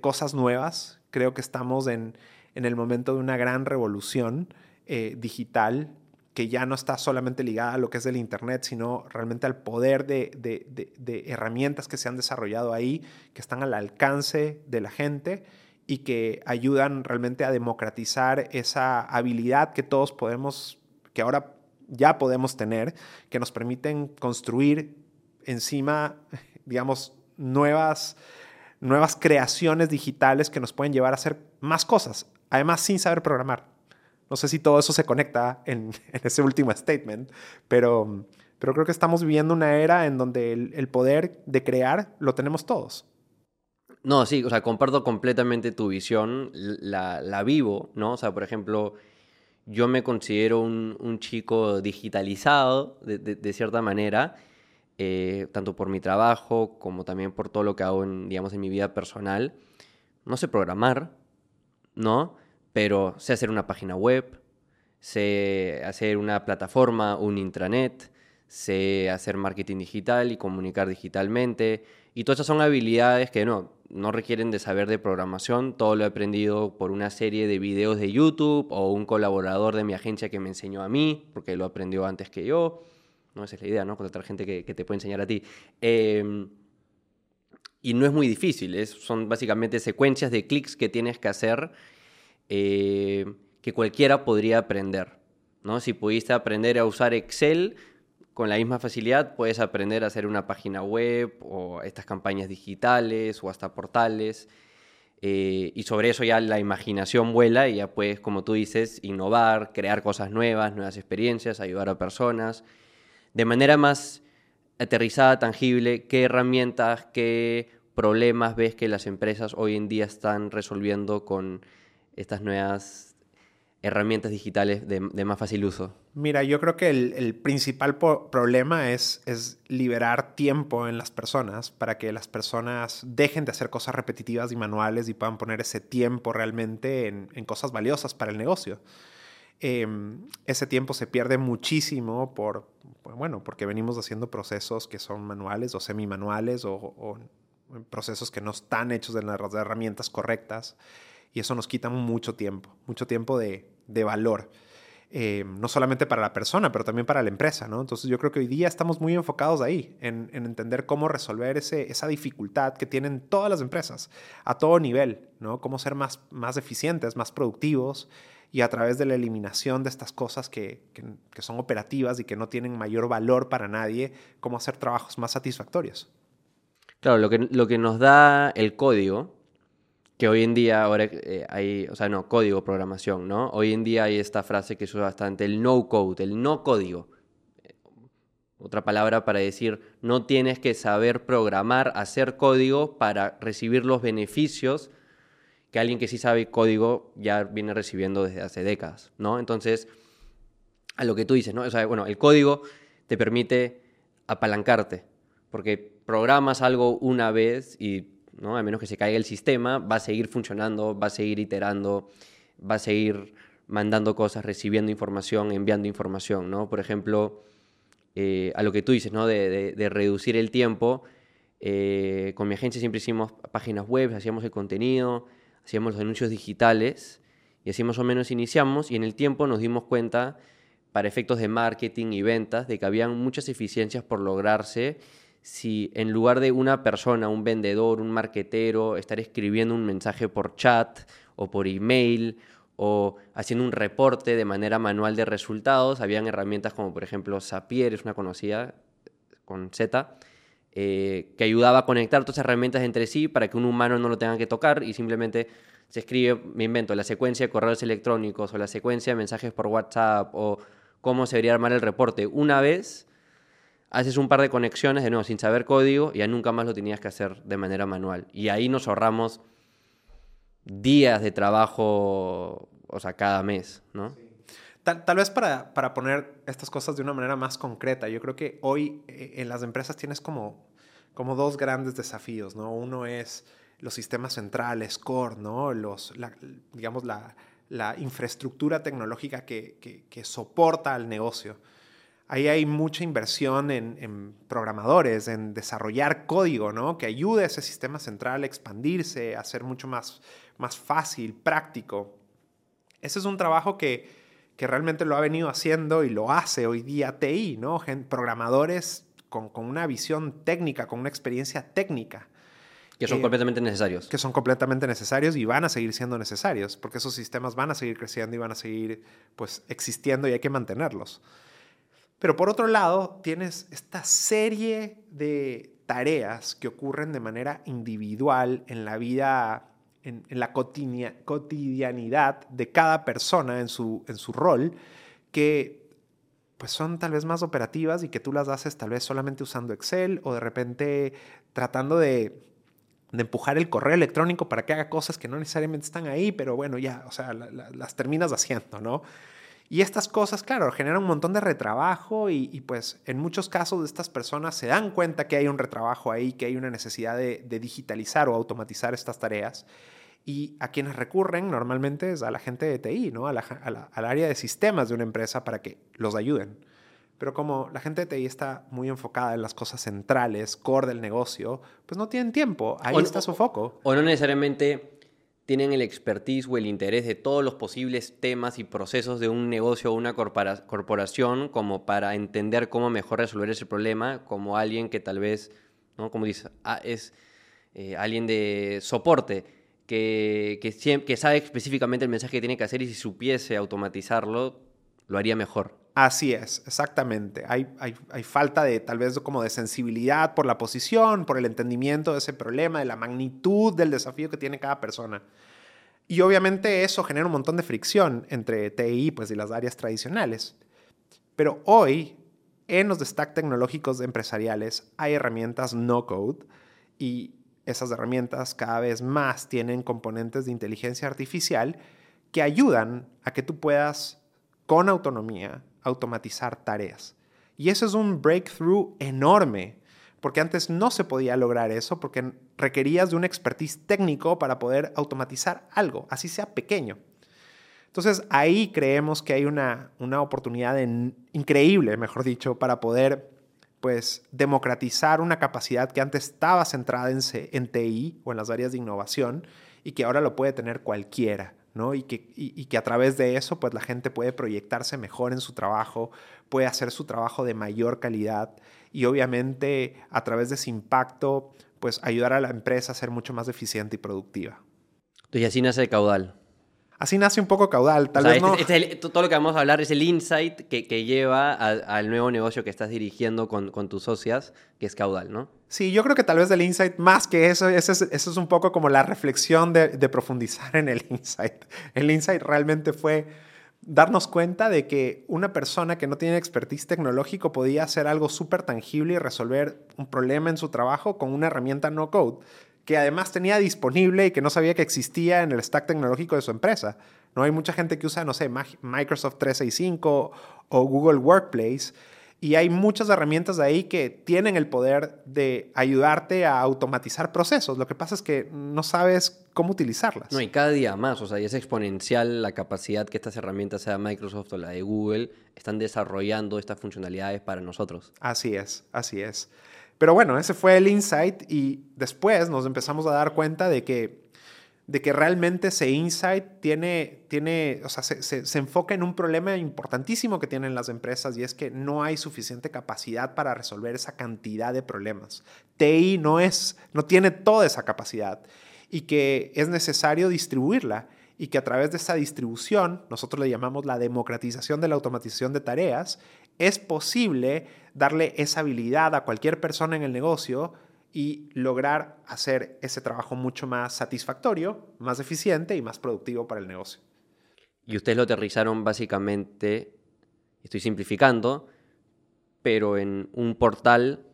cosas nuevas. Creo que estamos en, el momento de una gran revolución eh, digital que ya no está solamente ligada a lo que es el Internet, sino realmente al poder de, de, herramientas que se han desarrollado ahí, que están al alcance de la gente y que ayudan realmente a democratizar esa habilidad que todos podemos, que ahora ya podemos tener, que nos permiten construir encima, digamos, nuevas, nuevas creaciones digitales que nos pueden llevar a hacer más cosas, además sin saber programar. No sé si todo eso se conecta en, [laughs] ese último statement, pero, pero creo que estamos viviendo una era en donde el poder de crear lo tenemos todos. No, sí, o sea, comparto completamente tu visión, la, vivo, ¿no? O sea, por ejemplo, yo me considero un, chico digitalizado de, cierta manera, eh, tanto por mi trabajo como también por todo lo que hago en, digamos, en mi vida personal. No sé programar, ¿no? Pero sé hacer una página web, sé hacer una plataforma, un intranet, sé hacer marketing digital y comunicar digitalmente. Y todas esas son habilidades que no, no requieren de saber de programación, todo lo he aprendido por una serie de videos de YouTube o un colaborador de mi agencia que me enseñó a mí, porque lo aprendió antes que yo. No, esa es la idea, ¿no? Contratar gente que, te puede enseñar a ti. Em, y no es muy difícil, es, son básicamente secuencias de clics que tienes que hacer eh, que cualquiera podría aprender. ¿no? Si pudiste aprender a usar Excel, con la misma facilidad puedes aprender a hacer una página web o estas campañas digitales o hasta portales. Eh, y sobre eso ya la imaginación vuela y ya puedes, como tú dices, innovar, crear cosas nuevas, nuevas experiencias, ayudar a personas. De manera más aterrizada, tangible, ¿qué herramientas, qué problemas ves que las empresas hoy en día están resolviendo con estas nuevas herramientas digitales de, más fácil uso? Mira, yo creo que el, principal problema es, liberar tiempo en las personas para que las personas dejen de hacer cosas repetitivas y manuales y puedan poner ese tiempo realmente en, cosas valiosas para el negocio. Em, ese tiempo se pierde muchísimo por, bueno, porque venimos haciendo procesos que son manuales o semi-manuales o, o procesos que no están hechos de las herramientas correctas y eso nos quita mucho tiempo, mucho tiempo de, de valor. Eh, no solamente para la persona, pero también para la empresa, ¿no? Entonces yo creo que hoy día estamos muy enfocados ahí, en, entender cómo resolver ese, esa dificultad que tienen todas las empresas, a todo nivel, ¿no? Cómo ser más, más eficientes, más productivos y a través de la eliminación de estas cosas que, que son operativas y que no tienen mayor valor para nadie, cómo hacer trabajos más satisfactorios. Claro, lo que, lo que nos da el código que hoy en día ahora eh, hay, o sea, no, código, programación, ¿no? Hoy en día hay esta frase que se usa bastante, el no code, el no código. Otra palabra para decir, no tienes que saber programar, hacer código para recibir los beneficios que alguien que sí sabe código ya viene recibiendo desde hace décadas, ¿no? Entonces, a lo que tú dices, ¿no? O sea, bueno, el código te permite apalancarte, porque programas algo una vez y a menos que se caiga el sistema, va a seguir funcionando, va a seguir iterando, va a seguir mandando cosas, recibiendo información, enviando información, ¿no? Por ejemplo, eh, a lo que tú dices, ¿no? De, reducir el tiempo. Eh, con mi agencia siempre hicimos páginas web, hacíamos el contenido, hacíamos los anuncios digitales y así más o menos iniciamos y en el tiempo nos dimos cuenta, para efectos de marketing y ventas, de que habían muchas eficiencias por lograrse si en lugar de una persona, un vendedor, un marquetero, estar escribiendo un mensaje por chat o por email o haciendo un reporte de manera manual de resultados, habían herramientas como por ejemplo Zapier, es una conocida con Z, eh, que ayudaba a conectar todas esas herramientas entre sí para que un humano no lo tenga que tocar y simplemente se escribe, me invento, la secuencia de correos electrónicos o la secuencia de mensajes por WhatsApp o cómo se debería armar el reporte. Una vez haces un par de conexiones de nuevo sin saber código y ya nunca más lo tenías que hacer de manera manual. Y ahí nos ahorramos días de trabajo, o sea, cada mes, ¿no? Tal, vez para, para, poner estas cosas de una manera más concreta, yo creo que hoy eh, en las empresas tienes como, como dos grandes desafíos, ¿no? Uno es los sistemas centrales, core, ¿no? Los, digamos, la, la infraestructura tecnológica que, que, que soporta al negocio Ahí hay mucha inversión en, programadores, en desarrollar código, ¿no? Que ayude a ese sistema central a expandirse, a ser mucho más, más fácil, práctico. Ese es un trabajo que, que realmente lo ha venido haciendo y lo hace hoy día TI, ¿no? Programadores con, con una visión técnica, con una experiencia técnica. Que son completamente necesarios. Que son completamente necesarios y van a seguir siendo necesarios, porque esos sistemas van a seguir creciendo y van a seguir pues, existiendo y hay que mantenerlos. Pero por otro lado, tienes esta serie de tareas que ocurren de manera individual en la vida, en, la cotidianidad de cada persona en su, en su rol, que pues son tal vez más operativas y que tú las haces tal vez solamente usando Excel o de repente tratando de de empujar el correo electrónico para que haga cosas que no necesariamente están ahí, pero bueno, ya, o sea, las terminas haciendo, ¿no? Y estas cosas, claro, generan un montón de retrabajo y, pues en muchos casos estas personas se dan cuenta que hay un retrabajo ahí, que hay una necesidad de, digitalizar o automatizar estas tareas. Y a quienes recurren normalmente es a la gente de TI, ¿no? al área de sistemas de una empresa para que los ayuden. Pero como la gente de TI está muy enfocada en las cosas centrales, core del negocio, pues no tienen tiempo. Ahí está su foco. O no necesariamente tienen el expertise o el interés de todos los posibles temas y procesos de un negocio o una corporación como para entender cómo mejor resolver ese problema, como alguien que tal vez, ¿no? como dice, ah, es eh, alguien de soporte que, que, que sabe específicamente el mensaje que tiene que hacer y si supiese automatizarlo, lo haría mejor. Así es, exactamente. Hay, hay, falta de tal vez como de sensibilidad por la posición, por el entendimiento de ese problema, de la magnitud del desafío que tiene cada persona. Y obviamente eso genera un montón de fricción entre TI pues, y las áreas tradicionales. Pero hoy, en los stack tecnológicos empresariales, hay herramientas no code y esas herramientas cada vez más tienen componentes de inteligencia artificial que ayudan a que tú puedas, con autonomía, automatizar tareas. Y eso es un breakthrough enorme, porque antes no se podía lograr eso, porque requerías de un expertise técnico para poder automatizar algo, así sea pequeño. Entonces ahí creemos que hay una, una oportunidad increíble, mejor dicho, para poder pues democratizar una capacidad que antes estaba centrada en, en TI o en las áreas de innovación y que ahora lo puede tener cualquiera. Y que, y, que a través de eso, pues la gente puede proyectarse mejor en su trabajo, puede hacer su trabajo de mayor calidad y obviamente a través de ese impacto, pues ayudar a la empresa a ser mucho más eficiente y productiva. Y así nace Caudal. Así nace un poco caudal, tal vez no. Este, este todo lo que vamos a hablar es el insight que, que lleva al nuevo negocio que estás dirigiendo con, con, tus socias, que es caudal, ¿no? Sí, yo creo que tal vez el insight, más que eso, eso es, eso es un poco como la reflexión de, de profundizar en el [laughs] insight. El insight realmente fue darnos cuenta de que una persona que no tiene expertise tecnológico podía hacer algo súper tangible y resolver un problema en su trabajo con una herramienta no code que además tenía disponible y que no sabía que existía en el stack tecnológico de su empresa. No hay mucha gente que usa, no sé, Microsoft 365 o Google Workplace y hay muchas herramientas de ahí que tienen el poder de ayudarte a automatizar procesos. Lo que pasa es que no sabes cómo utilizarlas. No, y cada día más, o sea, y es exponencial la capacidad que estas herramientas, sea Microsoft o la de Google, están desarrollando estas funcionalidades para nosotros. Así es, así es. Pero bueno, ese fue el insight y después nos empezamos a dar cuenta de que, de que realmente ese insight tiene, tiene o sea, se, se, enfoca en un problema importantísimo que tienen las empresas y es que no hay suficiente capacidad para resolver esa cantidad de problemas. TI no, es, no tiene toda esa capacidad y que es necesario distribuirla y que a través de esa distribución, nosotros le llamamos la democratización de la automatización de tareas, es posible darle esa habilidad a cualquier persona en el negocio y lograr hacer ese trabajo mucho más satisfactorio, más eficiente y más productivo para el negocio. Y ustedes lo aterrizaron básicamente, estoy simplificando, pero en un portal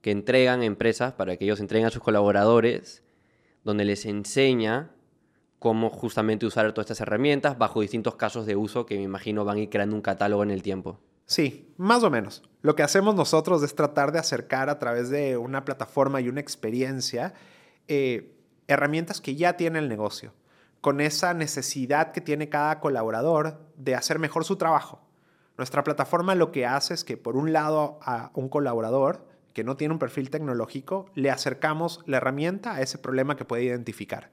que entregan empresas para que ellos entreguen a sus colaboradores, donde les enseña cómo justamente usar todas estas herramientas bajo distintos casos de uso que me imagino van a ir creando un catálogo en el tiempo. Sí, más o menos. Lo que hacemos nosotros es tratar de acercar a través de una plataforma y una experiencia eh, herramientas que ya tiene el negocio, con esa necesidad que tiene cada colaborador de hacer mejor su trabajo. Nuestra plataforma lo que hace es que por un lado a un colaborador que no tiene un perfil tecnológico, le acercamos la herramienta a ese problema que puede identificar.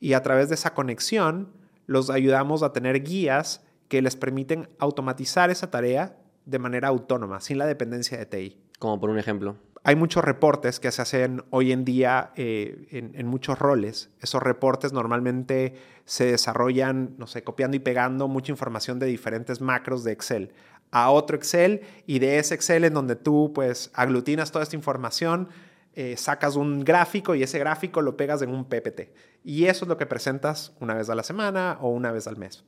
Y a través de esa conexión, los ayudamos a tener guías que les permiten automatizar esa tarea de manera autónoma, sin la dependencia de TI. Como por un ejemplo. Hay muchos reportes que se hacen hoy en día eh, en, en, muchos roles. Esos reportes normalmente se desarrollan, no sé, copiando y pegando mucha información de diferentes macros de Excel a otro Excel y de ese Excel en donde tú pues aglutinas toda esta información, eh, sacas un gráfico y ese gráfico lo pegas en un PPT. Y eso es lo que presentas una vez a la semana o una vez al mes.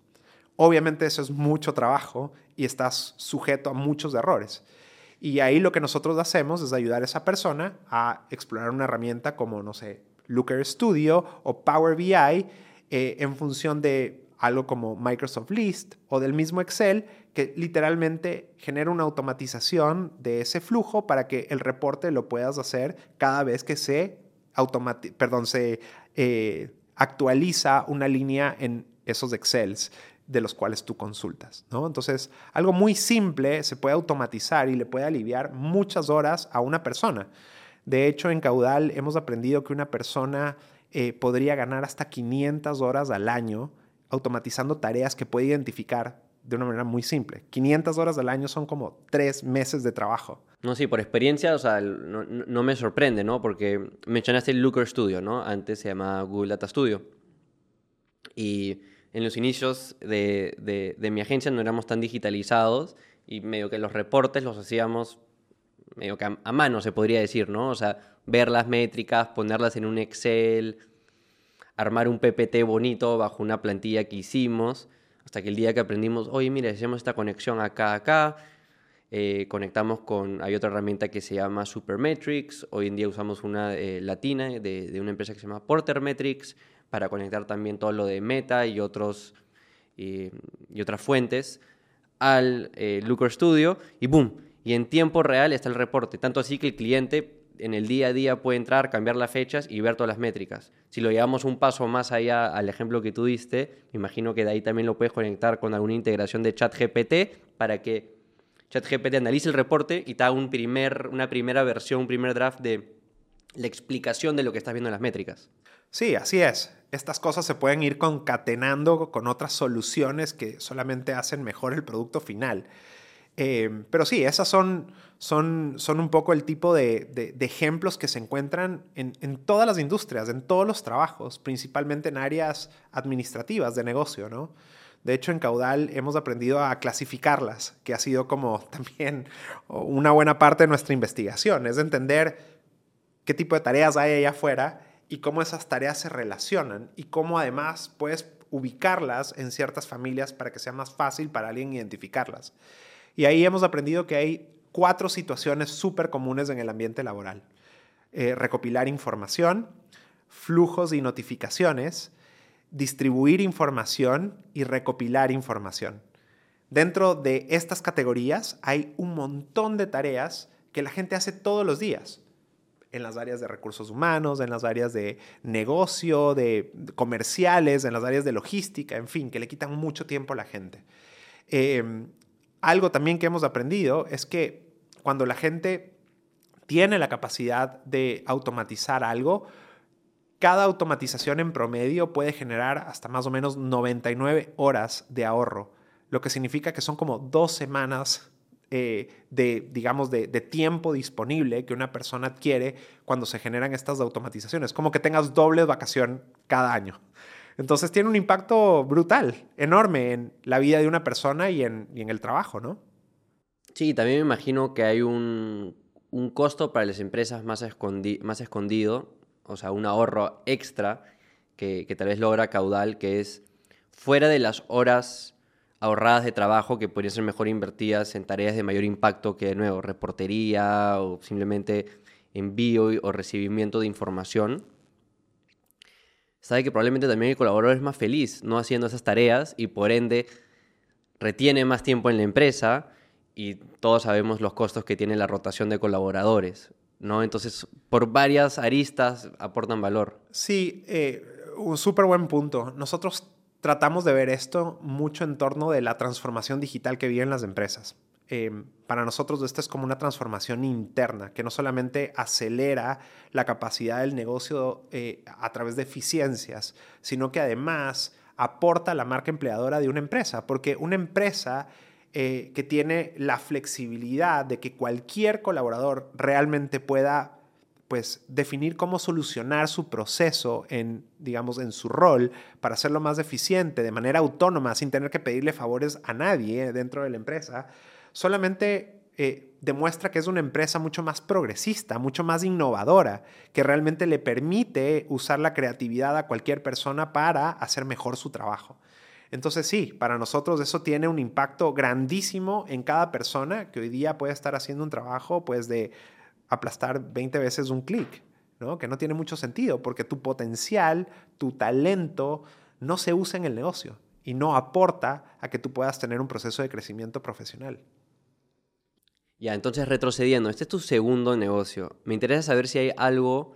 Obviamente eso es mucho trabajo y estás sujeto a muchos errores. Y ahí lo que nosotros hacemos es ayudar a esa persona a explorar una herramienta como, no sé, Looker Studio o Power BI eh, en función de algo como Microsoft List o del mismo Excel que literalmente genera una automatización de ese flujo para que el reporte lo puedas hacer cada vez que se, perdón, se eh, actualiza una línea en esos Excels de los cuales tú consultas. ¿no? Entonces, algo muy simple se puede automatizar y le puede aliviar muchas horas a una persona. De hecho, en Caudal hemos aprendido que una persona eh, podría ganar hasta 500 horas al año automatizando tareas que puede identificar de una manera muy simple. 500 horas al año son como tres meses de trabajo. No, sí, por experiencia, o sea, no, me sorprende, ¿no? Porque mencionaste el Looker Studio, ¿no? Antes se llamaba Google Data Studio. Y en los inicios de, de, mi agencia no éramos tan digitalizados y medio que los reportes los hacíamos medio que a, mano, se podría decir, ¿no? O sea, ver las métricas, ponerlas en un Excel, armar un PPT bonito bajo una plantilla que hicimos, hasta que el día que aprendimos, oye, mira, hacemos esta conexión acá, acá, eh, conectamos con, hay otra herramienta que se llama Supermetrics, hoy en día usamos una eh, latina de, una empresa que se llama Portermetrics para conectar también todo lo de Meta y, otros, y otras fuentes al eh, Looker Studio y boom, y en tiempo real está el reporte, tanto así que el cliente en el día a día puede entrar, cambiar las fechas y ver todas las métricas. Si lo llevamos un paso más allá al ejemplo que tú diste, me imagino que de ahí también lo puedes conectar con alguna integración de ChatGPT para que ChatGPT analice el reporte y te haga un primer, una primera versión, un primer draft de la explicación de lo que estás viendo en las métricas. Sí, así es. Estas cosas se pueden ir concatenando con otras soluciones que solamente hacen mejor el producto final. Eh, pero sí, esas son, son, son un poco el tipo de, ejemplos que se encuentran en, todas las industrias, en todos los trabajos, principalmente en áreas administrativas de negocio, ¿no? De hecho, en Caudal hemos aprendido a clasificarlas, que ha sido como [laughs] también una buena parte de nuestra investigación, es entender qué tipo de tareas hay allá afuera y cómo esas tareas se relacionan y cómo además puedes ubicarlas en ciertas familias para que sea más fácil para alguien identificarlas. Y ahí hemos aprendido que hay cuatro situaciones súper comunes en el ambiente laboral. Eh, recopilar información, flujos y notificaciones, distribuir información y recopilar información. Dentro de estas categorías hay un montón de tareas que la gente hace todos los días en las áreas de recursos humanos, en las áreas de negocio, de comerciales, en las áreas de logística, en fin, que le quitan mucho tiempo a la gente. Eh, algo también que hemos aprendido es que cuando la gente tiene la capacidad de automatizar algo, cada automatización en promedio puede generar hasta más o menos 99 horas de ahorro, lo que significa que son como dos semanas eh, de, digamos, de, de, tiempo disponible que una persona adquiere cuando se generan estas automatizaciones, como que tengas doble vacación cada año. Entonces tiene un impacto brutal, enorme en la vida de una persona y en, el trabajo, ¿no? Sí, también me imagino que hay un, costo para las empresas más, más escondido, o sea, un ahorro extra que, tal vez logra caudal, que es fuera de las horas ahorradas de trabajo que podrían ser mejor invertidas en tareas de mayor impacto que, de nuevo, reportería o simplemente envío o recibimiento de información sabe que probablemente también el colaborador es más feliz no haciendo esas tareas y por ende retiene más tiempo en la empresa y todos sabemos los costos que tiene la rotación de colaboradores, ¿no? Entonces, por varias aristas aportan valor. Sí, eh, un súper buen punto. Nosotros tratamos de ver esto mucho en torno de la transformación digital que viven las empresas. Em, para nosotros esta es como una transformación interna que no solamente acelera la capacidad del negocio eh, a través de eficiencias, sino que además aporta la marca empleadora de una empresa, porque una empresa eh, que tiene la flexibilidad de que cualquier colaborador realmente pueda pues definir cómo solucionar su proceso en, digamos, en su rol para hacerlo más eficiente, de manera autónoma, sin tener que pedirle favores a nadie dentro de la empresa, solamente eh, demuestra que es una empresa mucho más progresista, mucho más innovadora, que realmente le permite usar la creatividad a cualquier persona para hacer mejor su trabajo. Entonces sí, para nosotros eso tiene un impacto grandísimo en cada persona que hoy día puede estar haciendo un trabajo pues de aplastar 20 veces un clic, ¿no? Que no tiene mucho sentido porque tu potencial, tu talento no se usa en el negocio y no aporta a que tú puedas tener un proceso de crecimiento profesional. Ya, entonces retrocediendo, este es tu segundo negocio. Me interesa saber si hay algo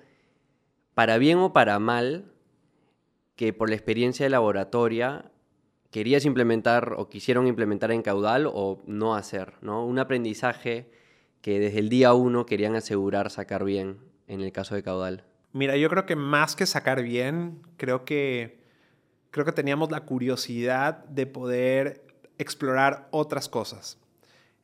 para bien o para mal que por la experiencia de laboratoria querías implementar o quisieron implementar en caudal o no hacer, ¿no? Un aprendizaje que desde el día uno querían asegurar sacar bien en el caso de caudal? Mira, yo creo que más que sacar bien, creo que, creo que teníamos la curiosidad de poder explorar otras cosas.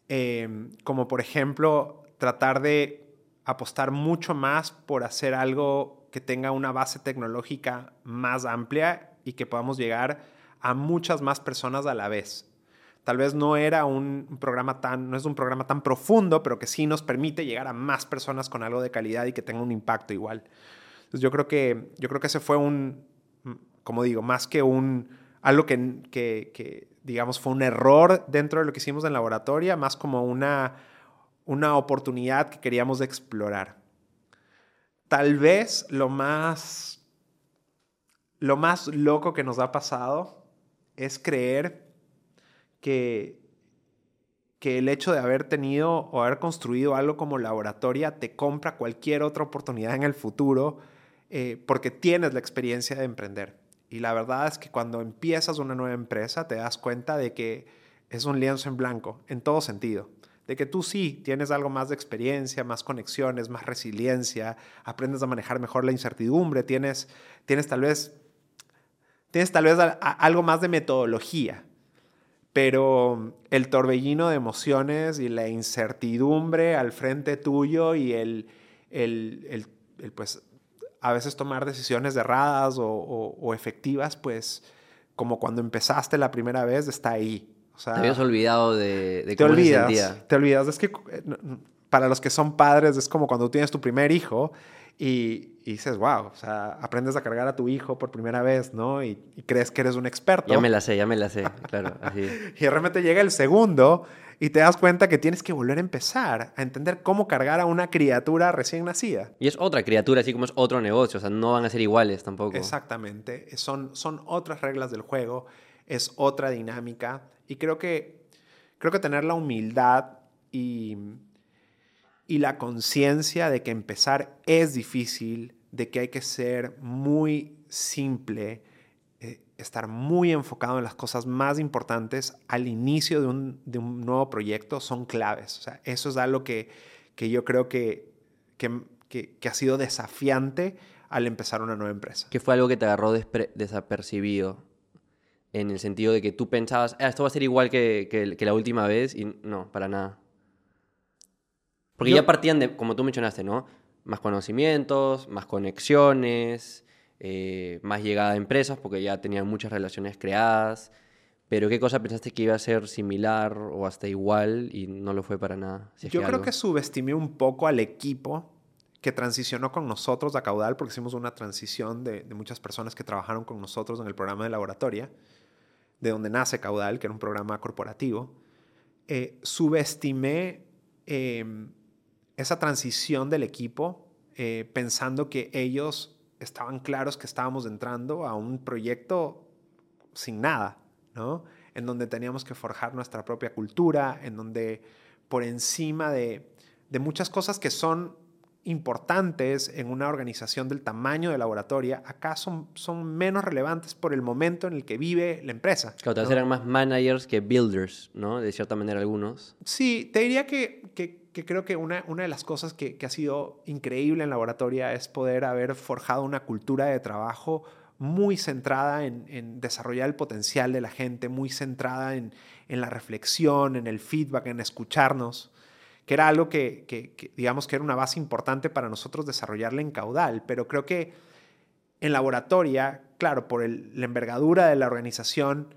Em, como por ejemplo, tratar de apostar mucho más por hacer algo que tenga una base tecnológica más amplia y que podamos llegar a muchas más personas a la vez. Tal vez no era un programa tan, no es un programa tan profundo, pero que sí nos permite llegar a más personas con algo de calidad y que tenga un impacto igual. Entonces yo creo que, yo creo que ese fue un, como digo, más que un, algo que, que, digamos, fue un error dentro de lo que hicimos en laboratorio, más como una, una oportunidad que queríamos explorar. Tal vez lo más, lo más loco que nos ha pasado es creer que, que el hecho de haber tenido o haber construido algo como laboratoria te compra cualquier otra oportunidad en el futuro eh, porque tienes la experiencia de emprender. Y la verdad es que cuando empiezas una nueva empresa te das cuenta de que es un lienzo en blanco, en todo sentido. De que tú sí tienes algo más de experiencia, más conexiones, más resiliencia, aprendes a manejar mejor la incertidumbre, tienes, tienes tal vez, tienes tal vez algo más de metodología pero el torbellino de emociones y la incertidumbre al frente tuyo y el, el, el, pues, a veces tomar decisiones erradas o, o, efectivas, pues, como cuando empezaste la primera vez, está ahí. O sea, te habías olvidado de, de te olvidas, Te olvidas. Es que eh, para los que son padres es como cuando tienes tu primer hijo y, dices, wow, o sea, aprendes a cargar a tu hijo por primera vez, ¿no? Y, crees que eres un experto. Ya me la sé, ya me la sé, claro. Así. [laughs] y de repente llega el segundo y te das cuenta que tienes que volver a empezar a entender cómo cargar a una criatura recién nacida. Y es otra criatura, así como es otro negocio, o sea, no van a ser iguales tampoco. Exactamente, son, son otras reglas del juego, es otra dinámica y creo que, creo que tener la humildad y y la conciencia de que empezar es difícil, de que hay que ser muy simple, eh, estar muy enfocado en las cosas más importantes al inicio de un, nuevo proyecto son claves. O sea, eso es algo que, que yo creo que, que, ha sido desafiante al empezar una nueva empresa. ¿Qué fue algo que te agarró desapercibido? En el sentido de que tú pensabas, ah, esto va a ser igual que, que la última vez y no, para nada. Porque ya partían de, como tú mencionaste, ¿no? Más conocimientos, más conexiones, eh, más llegada a empresas, porque ya tenían muchas relaciones creadas. Pero ¿qué cosa pensaste que iba a ser similar o hasta igual y no lo fue para nada? Yo creo que subestimé un poco al equipo que transicionó con nosotros a Caudal, porque hicimos una transición de, muchas personas que trabajaron con nosotros en el programa de laboratorio, de donde nace Caudal, que era un programa corporativo. Eh, subestimé em, esa transición del equipo, eh, pensando que ellos estaban claros que estábamos entrando a un proyecto sin nada, ¿no? En donde teníamos que forjar nuestra propia cultura, en donde por encima de, muchas cosas que son importantes en una organización del tamaño de laboratoria, acá son, son menos relevantes por el momento en el que vive la empresa. Claro, tal vez eran más managers que builders, ¿no? De cierta manera algunos. Sí, te diría que, que, que creo que una, una de las cosas que, que, ha sido increíble en laboratoria es poder haber forjado una cultura de trabajo muy centrada en, en desarrollar el potencial de la gente, muy centrada en, en la reflexión, en el feedback, en escucharnos que era algo que, digamos que era una base importante para nosotros desarrollarla en caudal, pero creo que en laboratoria, claro, por el, la envergadura de la organización,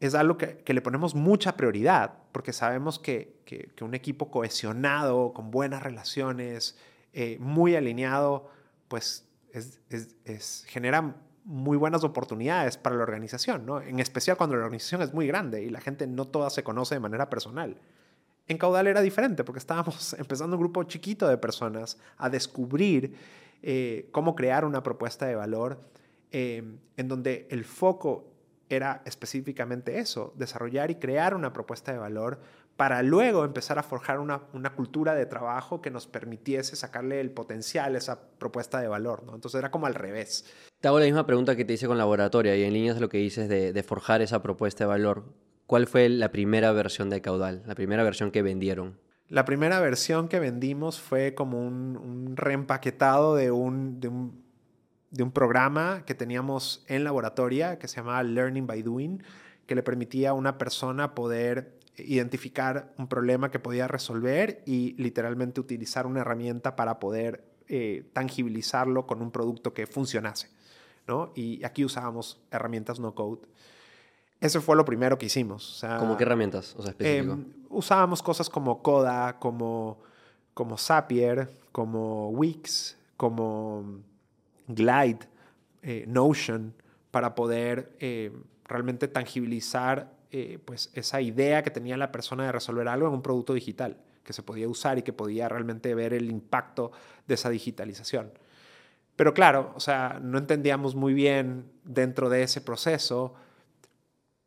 es algo que, le ponemos mucha prioridad, porque sabemos que, que un equipo cohesionado, con buenas relaciones, eh, muy alineado, pues es, es, es, genera muy buenas oportunidades para la organización, ¿no? En especial cuando la organización es muy grande y la gente no toda se conoce de manera personal. En Caudal era diferente porque estábamos [laughs] empezando un grupo chiquito de personas a descubrir eh, cómo crear una propuesta de valor eh, en donde el foco era específicamente eso, desarrollar y crear una propuesta de valor para luego empezar a forjar una, una, cultura de trabajo que nos permitiese sacarle el potencial a esa propuesta de valor. ¿no? Entonces era como al revés. Te hago la misma pregunta que te hice con laboratoria y en líneas de lo que dices de forjar esa propuesta de valor. ¿Cuál fue la primera versión de Caudal? La primera versión que vendieron. La primera versión que vendimos fue como un, reempaquetado de un, de, un, de un, programa que teníamos en laboratoria que se llamaba Learning by Doing, que le permitía a una persona poder identificar un problema que podía resolver y literalmente utilizar una herramienta para poder eh, tangibilizarlo con un producto que funcionase. ¿no? Y aquí usábamos herramientas no code. Eso fue lo primero que hicimos. O sea, ¿Cómo qué herramientas? O sea, específico. Eh, usábamos cosas como Coda, como, como Zapier, como Wix, como Glide, eh, Notion, para poder eh, realmente tangibilizar eh, pues esa idea que tenía la persona de resolver algo en un producto digital que se podía usar y que podía realmente ver el impacto de esa digitalización. Pero claro, o sea, no entendíamos muy bien dentro de ese proceso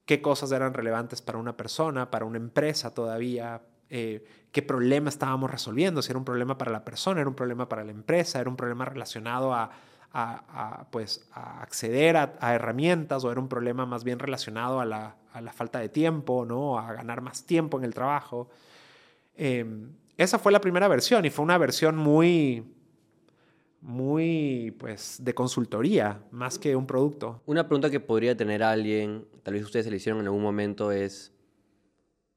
qué cosas eran relevantes para una persona, para una empresa todavía, eh, qué problema estábamos resolviendo, si era un problema para la persona, era un problema para la empresa, era un problema relacionado a, a, pues, acceder a, herramientas o era un problema más bien relacionado a la, la falta de tiempo, ¿no? a ganar más tiempo en el trabajo. Eh, esa fue la primera versión y fue una versión muy, muy pues de consultoría más que un producto. Una pregunta que podría tener alguien, tal vez ustedes se le hicieron en algún momento es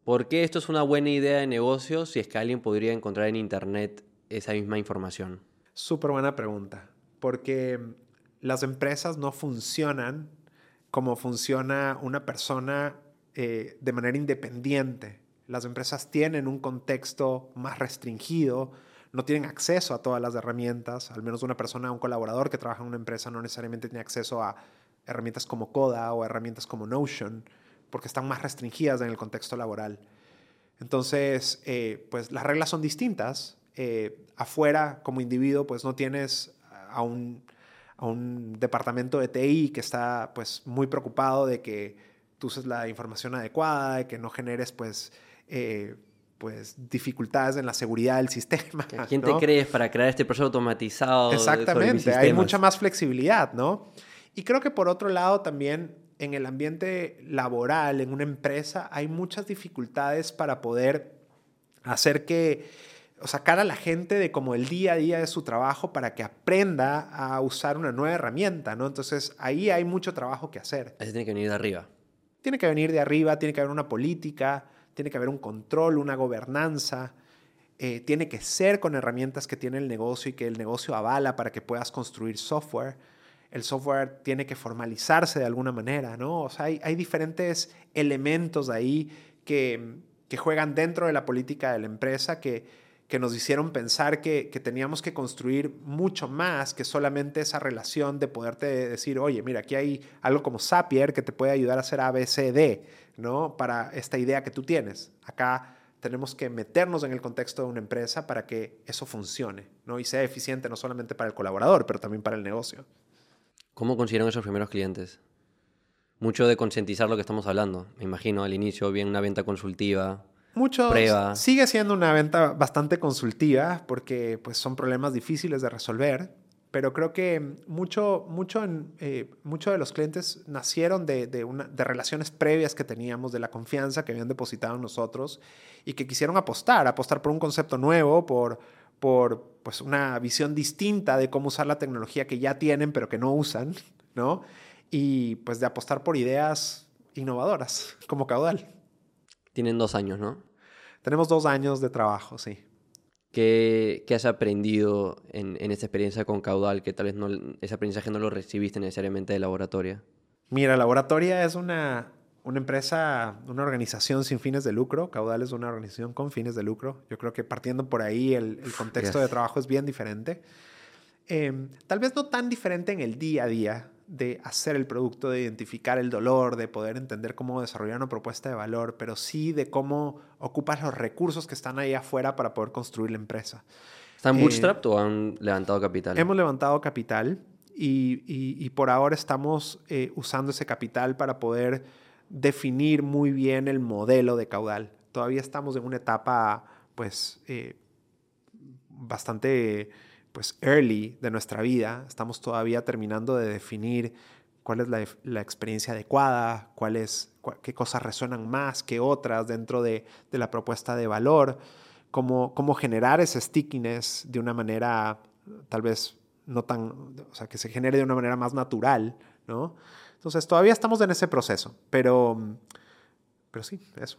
¿por qué esto es una buena idea de negocio si es que alguien podría encontrar en internet esa misma información? Súper buena pregunta, porque las empresas no funcionan como funciona una persona eh, de manera independiente. Las empresas tienen un contexto más restringido, no tienen acceso a todas las herramientas, al menos una persona, un colaborador que trabaja en una empresa no necesariamente tiene acceso a herramientas como Coda o herramientas como Notion, porque están más restringidas en el contexto laboral. Entonces, eh, pues las reglas son distintas. Eh, afuera, como individuo, pues no tienes a un, a un departamento de TI que está pues muy preocupado de que tú uses la información adecuada, de que no generes pues... Eh, pues, dificultades en la seguridad del [laughs] sistema. ¿Quién ¿no? te crees para crear este proceso automatizado? Exactamente, hay mucha más flexibilidad, ¿no? Y creo que por otro lado también en el ambiente laboral, en una empresa, hay muchas dificultades para poder hacer que, o sacar a la gente de como el día a día de su trabajo para que aprenda a usar una nueva herramienta, ¿no? Entonces ahí hay mucho trabajo que hacer. Eso tiene que venir de arriba. Tiene que venir de arriba, tiene que haber una política, tiene que haber un control, una gobernanza, eh, tiene que ser con herramientas que tiene el negocio y que el negocio avala para que puedas construir software. El software tiene que formalizarse de alguna manera, ¿no? O sea, hay, diferentes elementos ahí que, que, juegan dentro de la política de la empresa que, que nos hicieron pensar que, que, teníamos que construir mucho más que solamente esa relación de poderte decir, oye, mira, aquí hay algo como Zapier que te puede ayudar a hacer ABCD, ¿no? Para esta idea que tú tienes. Acá tenemos que meternos en el contexto de una empresa para que eso funcione, ¿no? Y sea eficiente no solamente para el colaborador, pero también para el negocio. ¿Cómo consiguieron esos primeros clientes? Mucho de concientizar lo que estamos hablando. Me imagino al inicio, bien una venta consultiva, Muchos prueba. sigue siendo una venta bastante consultiva porque pues son problemas difíciles de resolver, pero creo que mucho, mucho, eh, mucho de los clientes nacieron de, de, una, de relaciones previas que teníamos, de la confianza que habían depositado en nosotros y que quisieron apostar, apostar por un concepto nuevo, por, por pues, una visión distinta de cómo usar la tecnología que ya tienen pero que no usan, ¿no? Y pues de apostar por ideas innovadoras como caudal. Tienen dos años, ¿no? Tenemos dos años de trabajo, sí. ¿Qué, qué has aprendido en, en, esta experiencia con Caudal que tal vez no, ese aprendizaje no lo recibiste necesariamente de laboratoria? Mira, Laboratoria es una, una empresa, una organización sin fines de lucro. Caudal es una organización con fines de lucro. Yo creo que partiendo por ahí el, el contexto yes. de trabajo es bien diferente. Eh, tal vez no tan diferente en el día a día de hacer el producto, de identificar el dolor, de poder entender cómo desarrollar una propuesta de valor, pero sí de cómo ocupas los recursos que están ahí afuera para poder construir la empresa. ¿Están bootstrapped eh, o han levantado capital? Hemos levantado capital y, y, y por ahora estamos eh, usando ese capital para poder definir muy bien el modelo de caudal. Todavía estamos en una etapa, pues, eh, bastante pues early de nuestra vida, estamos todavía terminando de definir cuál es la, la experiencia adecuada, cuál es, qué cosas resuenan más que otras dentro de, de la propuesta de valor, cómo, cómo generar ese stickiness de una manera tal vez no tan, o sea, que se genere de una manera más natural, ¿no? Entonces todavía estamos en ese proceso, pero, pero sí, eso.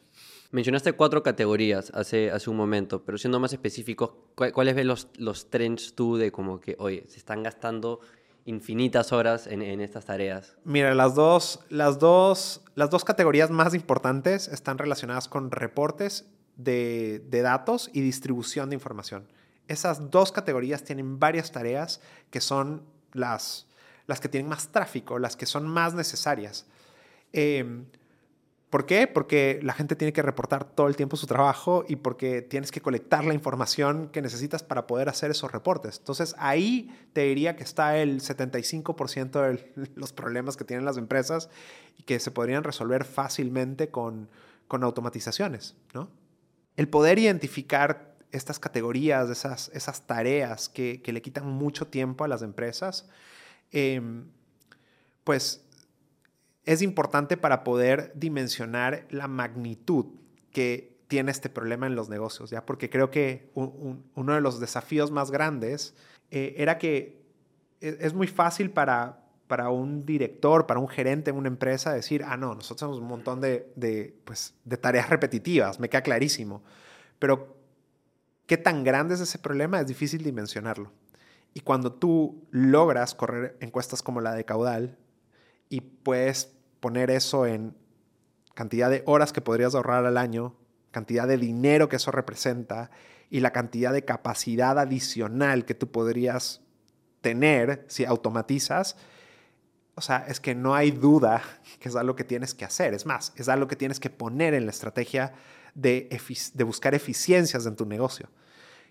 Mencionaste cuatro categorías hace, hace un momento, pero siendo más específicos, ¿cuáles ves los, los trends tú de como que, oye, se están gastando infinitas horas en, en, estas tareas? Mira, las dos, las, dos, las dos categorías más importantes están relacionadas con reportes de, de datos y distribución de información. Esas dos categorías tienen varias tareas que son las, las que tienen más tráfico, las que son más necesarias. Eh, ¿Por qué? Porque la gente tiene que reportar todo el tiempo su trabajo y porque tienes que colectar la información que necesitas para poder hacer esos reportes. Entonces ahí te diría que está el 75% de [laughs] los problemas que tienen las empresas y que se podrían resolver fácilmente con, con automatizaciones. ¿no? El poder identificar estas categorías, esas, esas tareas que, que le quitan mucho tiempo a las empresas, eh, pues es importante para poder dimensionar la magnitud que tiene este problema en los negocios, ¿ya? Porque creo que un, un, uno de los desafíos más grandes eh, era que es, es, muy fácil para, para un director, para un gerente en una empresa decir, ah, no, nosotros tenemos un montón de, de, pues, de tareas repetitivas, me queda clarísimo. Pero, ¿qué tan grande es ese problema? Es difícil dimensionarlo. Y cuando tú logras correr encuestas como la de caudal, y puedes poner eso en cantidad de horas que podrías ahorrar al año, cantidad de dinero que eso representa y la cantidad de capacidad adicional que tú podrías tener si automatizas, o sea, es que no hay duda [laughs] que es algo que tienes que hacer. Es más, es algo que tienes que poner en la estrategia de, buscar eficiencias en tu negocio.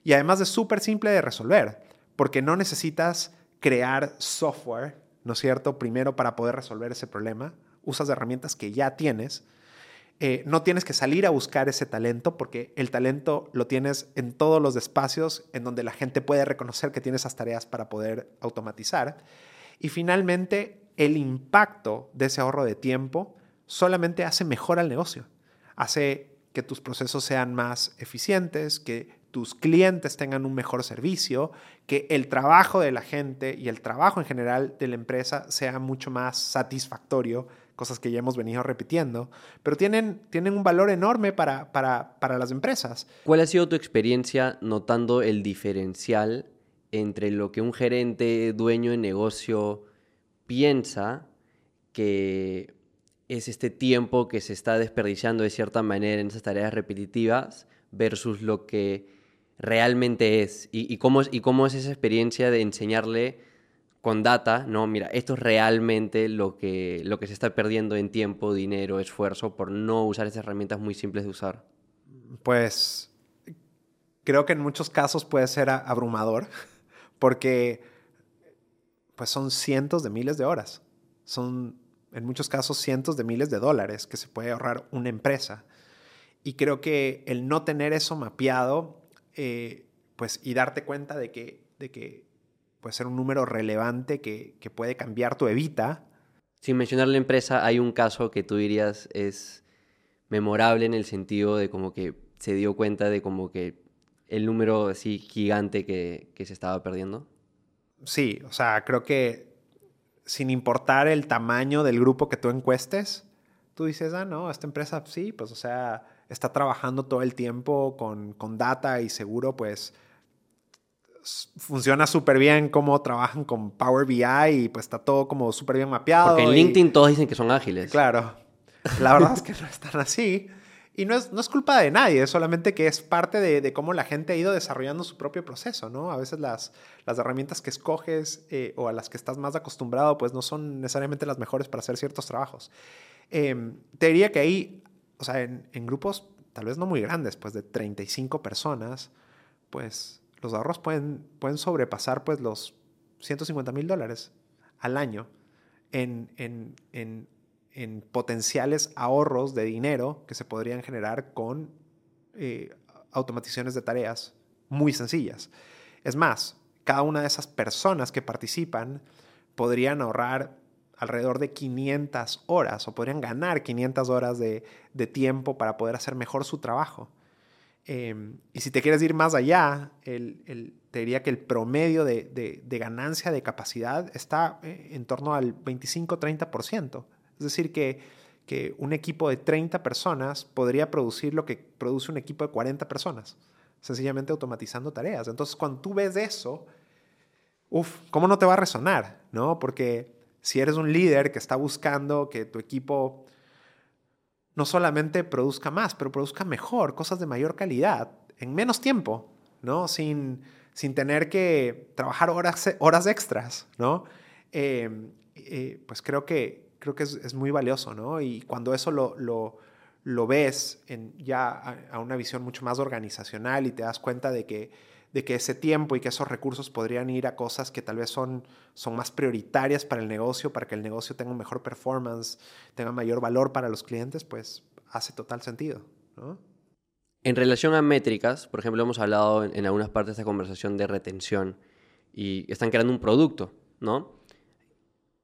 Y además es súper simple de resolver, porque no necesitas crear software ¿no es cierto? Primero para poder resolver ese problema, usas herramientas que ya tienes. Eh, no tienes que salir a buscar ese talento porque el talento lo tienes en todos los espacios en donde la gente puede reconocer que tiene esas tareas para poder automatizar. Y finalmente, el impacto de ese ahorro de tiempo solamente hace mejor al negocio. Hace que tus procesos sean más eficientes, que tus clientes tengan un mejor servicio, que el trabajo de la gente y el trabajo en general de la empresa sea mucho más satisfactorio, cosas que ya hemos venido repitiendo, pero tienen, tienen un valor enorme para, para, para las empresas. ¿Cuál ha sido tu experiencia notando el diferencial entre lo que un gerente, dueño de negocio piensa que es este tiempo que se está desperdiciando de cierta manera en esas tareas repetitivas versus lo que realmente es y, cómo, y cómo es esa experiencia de enseñarle con data, no, mira, esto es realmente lo que, lo que se está perdiendo en tiempo, dinero, esfuerzo por no usar esas herramientas muy simples de usar. Pues creo que en muchos casos puede ser abrumador [laughs] porque pues son cientos de miles de horas. Son en muchos casos cientos de miles de dólares que se puede ahorrar una empresa. y creo que el no tener eso mapeado, eh, pues, y darte cuenta de que, de que puede ser un número relevante que, que puede cambiar tu evita. Sin mencionar la empresa, hay un caso que tú dirías es memorable en el sentido de como que se dio cuenta de como que el número así gigante que, que se estaba perdiendo. Sí, o sea, creo que sin importar el tamaño del grupo que tú encuestes, tú dices, ah, no, esta empresa sí, pues o sea, está trabajando todo el tiempo con, con data y seguro pues funciona súper bien cómo trabajan con Power BI y pues está todo como súper bien mapeado. Porque en LinkedIn todos dicen que son ágiles. Claro, la verdad es que [laughs] no están así. Y no es, no es culpa de nadie, es solamente que es parte de, de, cómo la gente ha ido desarrollando su propio proceso, ¿no? A veces las, las herramientas que escoges eh, o a las que estás más acostumbrado, pues no son necesariamente las mejores para hacer ciertos trabajos. Eh, te diría que ahí, o sea, en, grupos tal vez no muy grandes, pues de 35 personas, pues los ahorros pueden, pueden sobrepasar pues los 150 mil dólares al año en, en, en en potenciales ahorros de dinero que se podrían generar con eh, automatizaciones de tareas muy sencillas. Es más, cada una de esas personas que participan podrían ahorrar alrededor de 500 horas o podrían ganar 500 horas de, de tiempo para poder hacer mejor su trabajo. Eh, y si te quieres ir más allá, el, el, te diría que el promedio de, de, de ganancia de capacidad está eh, en torno al 25-30%. Es decir, que, que un equipo de 30 personas podría producir lo que produce un equipo de 40 personas, sencillamente automatizando tareas. Entonces, cuando tú ves eso, uff, ¿cómo no te va a resonar? ¿No? Porque si eres un líder que está buscando que tu equipo no solamente produzca más, pero produzca mejor, cosas de mayor calidad, en menos tiempo, ¿no? Sin, sin tener que trabajar horas, horas extras, ¿no? Eh, eh, pues creo que, creo que es, muy valioso, ¿no? Y cuando eso lo, lo, lo ves en ya a, una visión mucho más organizacional y te das cuenta de que, de que ese tiempo y que esos recursos podrían ir a cosas que tal vez son, son más prioritarias para el negocio, para que el negocio tenga mejor performance, tenga mayor valor para los clientes, pues hace total sentido. En relación a métricas, por ejemplo, hemos hablado en, en algunas partes de esta conversación de retención y están creando un producto, ¿no?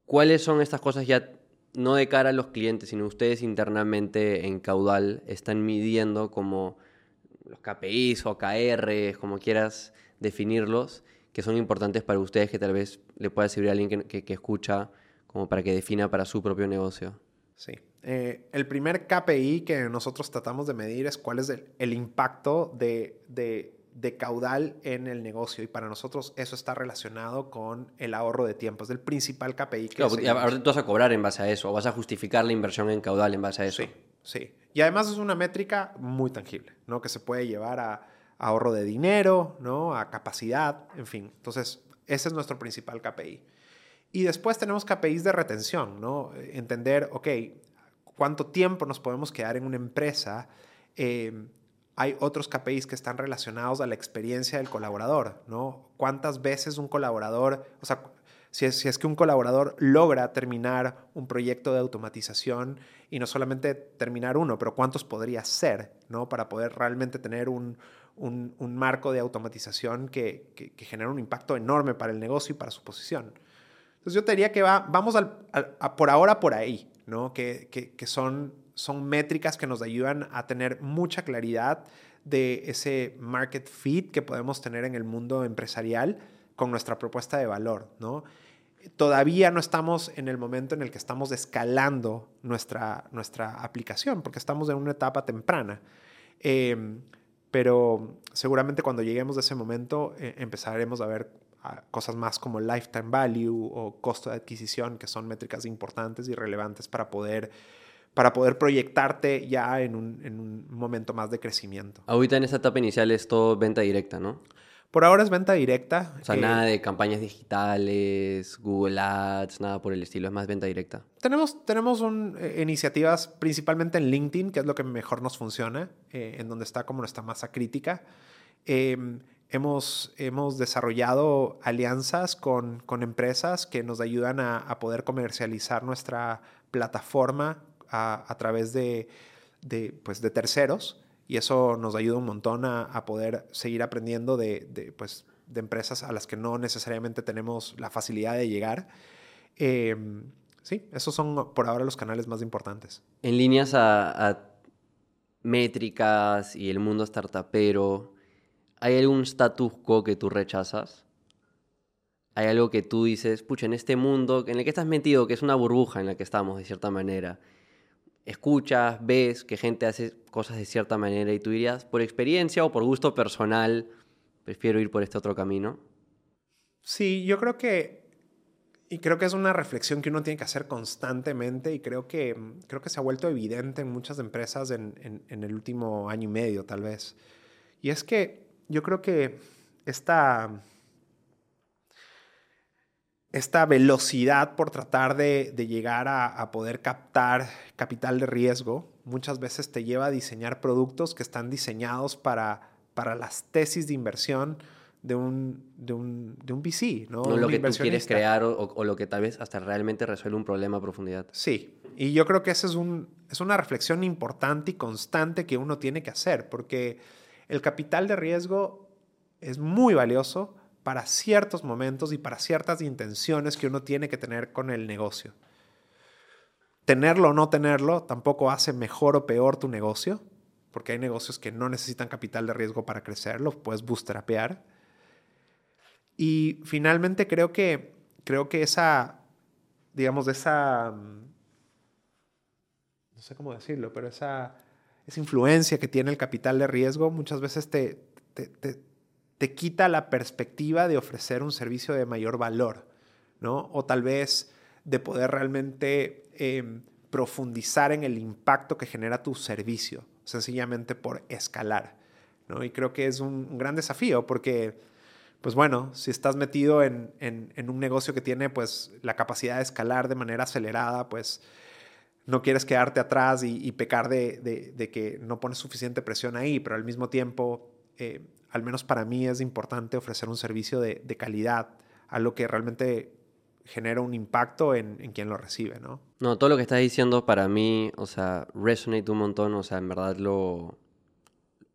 ¿Cuáles son estas cosas ya no de cara a los clientes, sino ustedes internamente en Caudal están midiendo como los KPIs o KRs, como quieras definirlos, que son importantes para ustedes, que tal vez le pueda servir a alguien que, que, que escucha como para que defina para su propio negocio. Sí. Eh, el primer KPI que nosotros tratamos de medir es cuál es el, el impacto de, de de caudal en el negocio y para nosotros eso está relacionado con el ahorro de tiempo. Es el principal KPI que claro, ahora tú vas a cobrar en base a eso o vas a justificar la inversión en caudal en base a eso. Sí, sí. Y además es una métrica muy tangible, ¿no? Que se puede llevar a, ahorro de dinero, ¿no? A capacidad, en fin. Entonces, ese es nuestro principal KPI. Y después tenemos KPIs de retención, ¿no? Entender, ok, cuánto tiempo nos podemos quedar en una empresa eh, hay otros KPIs que están relacionados a la experiencia del colaborador, ¿no? ¿Cuántas veces un colaborador, o sea, si es, si es, que un colaborador logra terminar un proyecto de automatización y no solamente terminar uno, pero cuántos podría ser, ¿no? Para poder realmente tener un, un, un marco de automatización que, que, que un impacto enorme para el negocio y para su posición. Entonces yo te diría que va, vamos al, al, a por ahora por ahí, ¿no? Que, que son son métricas que nos ayudan a tener mucha claridad de ese market fit que podemos tener en el mundo empresarial con nuestra propuesta de valor, ¿no? Todavía no estamos en el momento en el que estamos escalando nuestra, nuestra aplicación, porque estamos en una etapa temprana. Eh, pero seguramente cuando lleguemos a ese momento eh, empezaremos a ver cosas más como lifetime value o costo de adquisición, que son métricas importantes y relevantes para poder para poder proyectarte ya en un, en un, momento más de crecimiento. Ahorita en esta etapa inicial es todo venta directa, ¿no? Por ahora es venta directa. O sea, eh, nada de campañas digitales, Google Ads, nada por el estilo, es más venta directa. Tenemos, tenemos un, eh, iniciativas principalmente en LinkedIn, que es lo que mejor nos funciona, eh, en donde está como nuestra masa crítica. Em, hemos, hemos desarrollado alianzas con, con empresas que nos ayudan a, a poder comercializar nuestra plataforma a, a través de, de, pues de terceros. Y eso nos ayuda un montón a, poder seguir aprendiendo de, pues, de empresas a las que no necesariamente tenemos la facilidad de llegar. Em, sí, esos son por ahora los canales más importantes. En líneas a, métricas y el mundo startupero, ¿hay algún status quo que tú rechazas? ¿Hay algo que tú dices, pucha, en este mundo en el que estás metido, que es una burbuja en la que estamos de cierta manera, escuchas, ves que gente hace cosas de cierta manera y tú dirías, por experiencia o por gusto personal, prefiero ir por este otro camino? Sí, yo creo que, y creo que es una reflexión que uno tiene que hacer constantemente y creo que, creo que se ha vuelto evidente en muchas empresas en, en el último año y medio tal vez. Y es que yo creo que esta esta velocidad por tratar de, llegar a, poder captar capital de riesgo muchas veces te lleva a diseñar productos que están diseñados para, para las tesis de inversión de un, de un, de un VC, ¿no? no lo que tú quieres crear o, lo que tal vez hasta realmente resuelve un problema a profundidad. Sí, y yo creo que esa es, un, es una reflexión importante y constante que uno tiene que hacer, porque el capital de riesgo es muy valioso, para ciertos momentos y para ciertas intenciones que uno tiene que tener con el negocio. Tenerlo o no tenerlo tampoco hace mejor o peor tu negocio, porque hay negocios que no necesitan capital de riesgo para crecer, lo puedes bootstrapear. Y finalmente creo que, creo que esa, digamos, esa, mm, no sé cómo decirlo, pero esa, esa influencia que tiene el capital de riesgo muchas veces te quita la perspectiva de ofrecer un servicio de mayor valor, ¿no? O tal vez de poder realmente em, profundizar en el impacto que genera tu servicio, sencillamente por escalar, ¿no? Y creo que es un, gran desafío porque, pues bueno, si estás metido en, un negocio que tiene pues la capacidad de escalar de manera acelerada, pues no quieres quedarte atrás y, pecar de, de, que no pones suficiente presión ahí, pero al mismo tiempo eh, al menos para mí es importante ofrecer un servicio de, calidad, a lo que realmente genera un impacto en, quien lo recibe, ¿no? No, todo lo que estás diciendo para mí, o sea, resonate un montón, o sea, en verdad lo,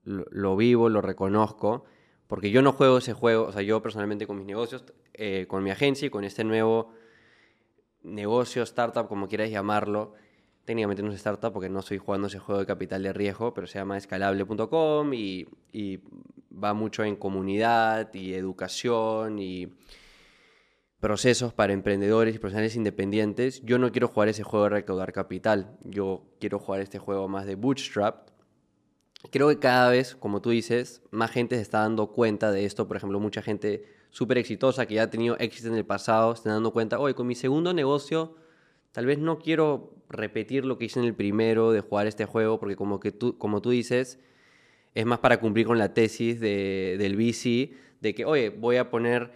lo, vivo, lo reconozco, porque yo no juego ese juego, o sea, yo personalmente con mis negocios, eh, con mi agencia y con este nuevo negocio, startup, como quieras llamarlo, técnicamente no es startup porque no estoy jugando ese juego de capital de riesgo, pero se llama escalable.com y, y, va mucho en comunidad y educación y procesos para emprendedores y profesionales independientes. Yo no quiero jugar ese juego de recaudar capital, yo quiero jugar este juego más de bootstrap. Creo que cada vez, como tú dices, más gente se está dando cuenta de esto. Por ejemplo, mucha gente súper exitosa que ya ha tenido éxito en el pasado, se está dando cuenta, oye, con mi segundo negocio tal vez no quiero repetir lo que hice en el primero de jugar este juego, porque como, que tú, como tú dices, es más para cumplir con la tesis de, del VC, de que, oye, voy a poner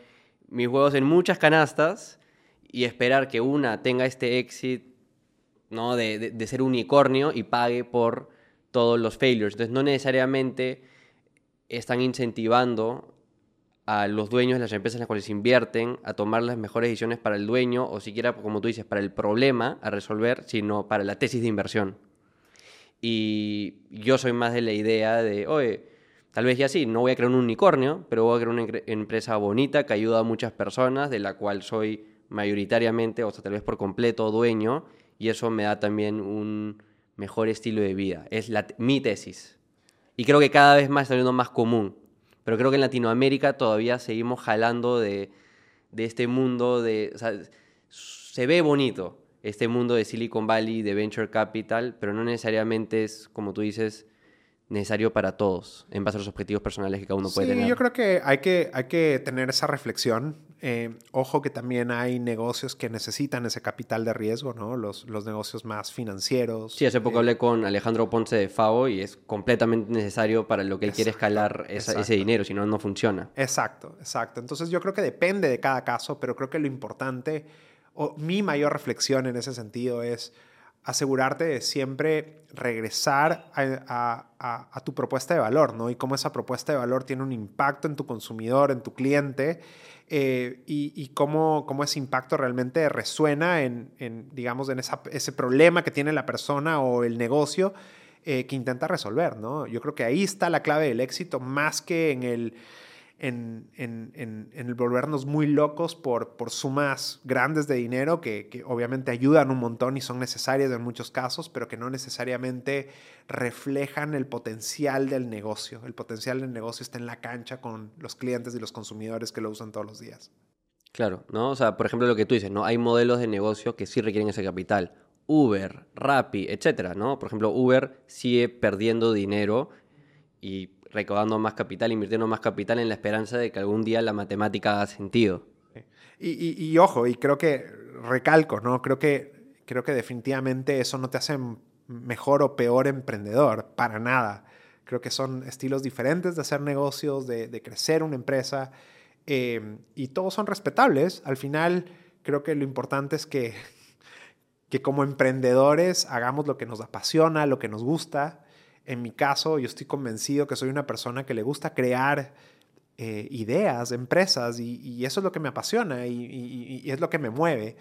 mis juegos en muchas canastas y esperar que una tenga este éxito, ¿no? De, de, de ser unicornio y pague por todos los failures. Entonces, no necesariamente están incentivando a los dueños de las empresas en las cuales invierten a tomar las mejores decisiones para el dueño o siquiera, como tú dices, para el problema a resolver, sino para la tesis de inversión. Y yo soy más de la idea de, oye, tal vez ya sí, no voy a crear un unicornio, pero voy a crear una empresa bonita que ayuda a muchas personas, de la cual soy mayoritariamente, o sea, tal vez por completo dueño, y eso me da también un mejor estilo de vida. Es la, mi tesis. Y creo que cada vez más está siendo más común pero creo que en Latinoamérica todavía seguimos jalando de, este mundo de... O sea, se ve bonito este mundo de Silicon Valley, de Venture Capital, pero no necesariamente es, como tú dices, necesario para todos, en base a los objetivos personales que cada uno puede tener. Yo creo que hay que, hay que tener esa reflexión eh, ojo que también hay negocios que necesitan ese capital de riesgo, ¿no? Los, los negocios más financieros. Sí, hace poco eh, hablé con Alejandro Ponce de FAO y es completamente necesario para lo que él quiere escalar ese dinero, si no, no funciona. Exacto, exacto. Entonces yo creo que depende de cada caso, pero creo que lo importante, mi mayor reflexión en ese sentido es asegurarte de siempre regresar a, tu propuesta de valor, ¿no? Y cómo esa propuesta de valor tiene un impacto en tu consumidor, en tu cliente, eh, y, cómo, cómo, ese impacto realmente resuena en, digamos, en ese problema que tiene la persona o el negocio eh, que intenta resolver, ¿no? Yo creo que ahí está la clave del éxito, más que en el, en, el volvernos muy locos por, por sumas grandes de dinero que, que, obviamente ayudan un montón y son necesarias en muchos casos, pero que no necesariamente reflejan el potencial del negocio. El potencial del negocio está en la cancha con los clientes y los consumidores que lo usan todos los días. Claro, ¿no? O sea, por ejemplo, lo que tú dices, ¿no? Hay modelos de negocio que sí requieren ese capital. Uber, Rappi, etcétera, ¿no? Por ejemplo, Uber sigue perdiendo dinero y recaudando más capital, invirtiendo más capital en la esperanza de que algún día la matemática haga sentido. Y, ojo, y creo que recalco, ¿no? Creo que, creo que definitivamente eso no te hace mejor o peor emprendedor, para nada. Creo que son estilos diferentes de hacer negocios, de, crecer una empresa. Em, y todos son respetables. Al final, creo que lo importante es que, que como emprendedores hagamos lo que nos apasiona, lo que nos gusta. En mi caso, yo estoy convencido que soy una persona que le gusta crear eh, ideas, empresas, y, eso es lo que me apasiona y, es lo que me mueve.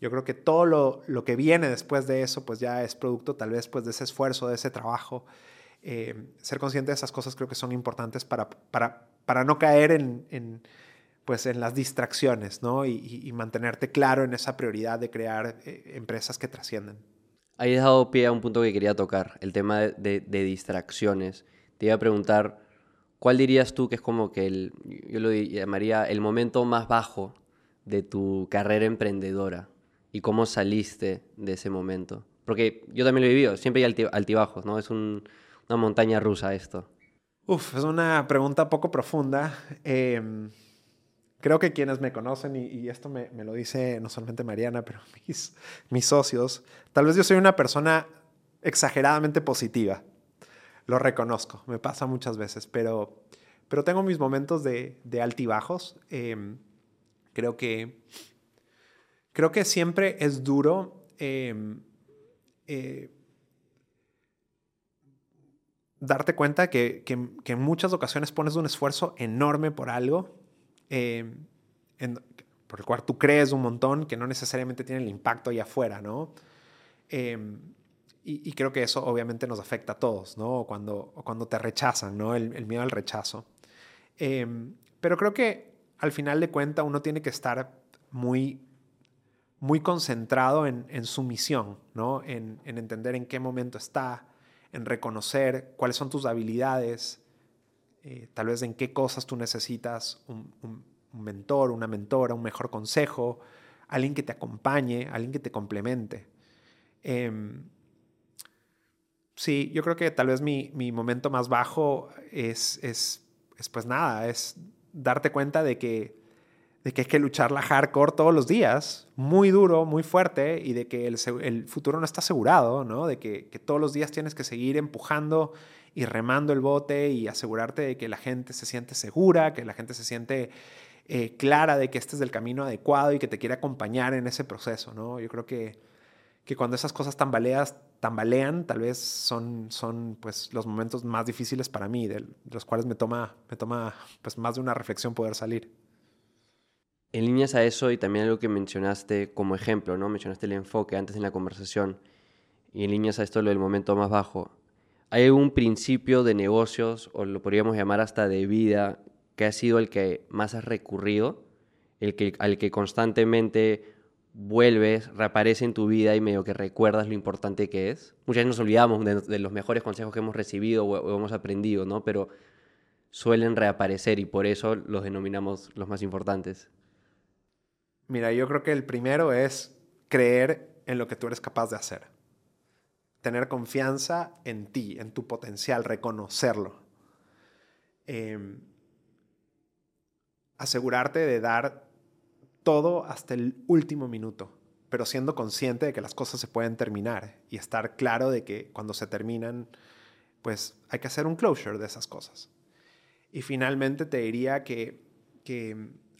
Yo creo que todo lo, lo, que viene después de eso, pues ya es producto tal vez pues, de ese esfuerzo, de ese trabajo. Eh, ser consciente de esas cosas creo que son importantes para, para, para no caer en, en pues en las distracciones, ¿no? Y, mantenerte claro en esa prioridad de crear eh, empresas que trascienden. Ahí has dado pie a un punto que quería tocar, el tema de, distracciones. Te iba a preguntar, ¿cuál dirías tú que es como que el, yo lo llamaría el momento más bajo de tu carrera emprendedora y cómo saliste de ese momento? Porque yo también lo he vivido, siempre hay altibajos, ¿no? Es una montaña rusa esto. Uf, es una pregunta poco profunda. Eh, Creo que quienes me conocen, y, esto me, lo dice no solamente Mariana, pero [laughs] mis, mis socios, tal vez yo soy una persona exageradamente positiva. Lo reconozco, me pasa muchas veces, pero, pero tengo mis momentos de, de altibajos. Em, creo, que, creo que siempre es duro em, eh, darte cuenta que, que, que en muchas ocasiones pones un esfuerzo enorme por algo Em, por el cual tú crees un montón que no necesariamente tiene el impacto allá afuera, ¿no? Em, y, creo que eso obviamente nos afecta a todos, ¿no? Cuando, cuando te rechazan, ¿no? El, miedo al rechazo. Em, pero creo que al final de cuentas uno tiene que estar muy, muy concentrado en, su misión, ¿no? En, entender en qué momento está, en reconocer cuáles son tus habilidades, eh, tal vez en qué cosas tú necesitas un, mentor, una mentora, un mejor consejo, alguien que te acompañe, alguien que te complemente. Em, sí, yo creo que tal vez mi, momento más bajo es, es, pues nada, es darte cuenta de que, de que hay que luchar la hardcore todos los días, muy duro, muy fuerte, y de que el, futuro no está asegurado, ¿no? De que, que, todos los días tienes que seguir empujando y remando el bote y asegurarte de que la gente se siente segura, que la gente se siente eh, clara de que este es el camino adecuado y que te quiere acompañar en ese proceso, ¿no? Yo creo que, que cuando esas cosas tambaleas, tambalean, tal vez son, son pues, los momentos más difíciles para mí, de, los cuales me toma, me toma pues, más de una reflexión poder salir. En líneas a eso y también algo que mencionaste como ejemplo, ¿no? Mencionaste el enfoque antes en la conversación y en líneas a esto lo del momento más bajo. ¿Hay un principio de negocios, o lo podríamos llamar hasta de vida, que ha sido el que más has recurrido, el que, al que constantemente vuelves, reaparece en tu vida y medio que recuerdas lo importante que es? Muchas veces nos olvidamos de, los mejores consejos que hemos recibido o, hemos aprendido, ¿no? Pero suelen reaparecer y por eso los denominamos los más importantes. Mira, yo creo que el primero es creer en lo que tú eres capaz de hacer tener confianza en ti, en tu potencial, reconocerlo. Em, asegurarte de dar todo hasta el último minuto, pero siendo consciente de que las cosas se pueden terminar y estar claro de que cuando se terminan, pues hay que hacer un closure de esas cosas. Y finalmente te diría que,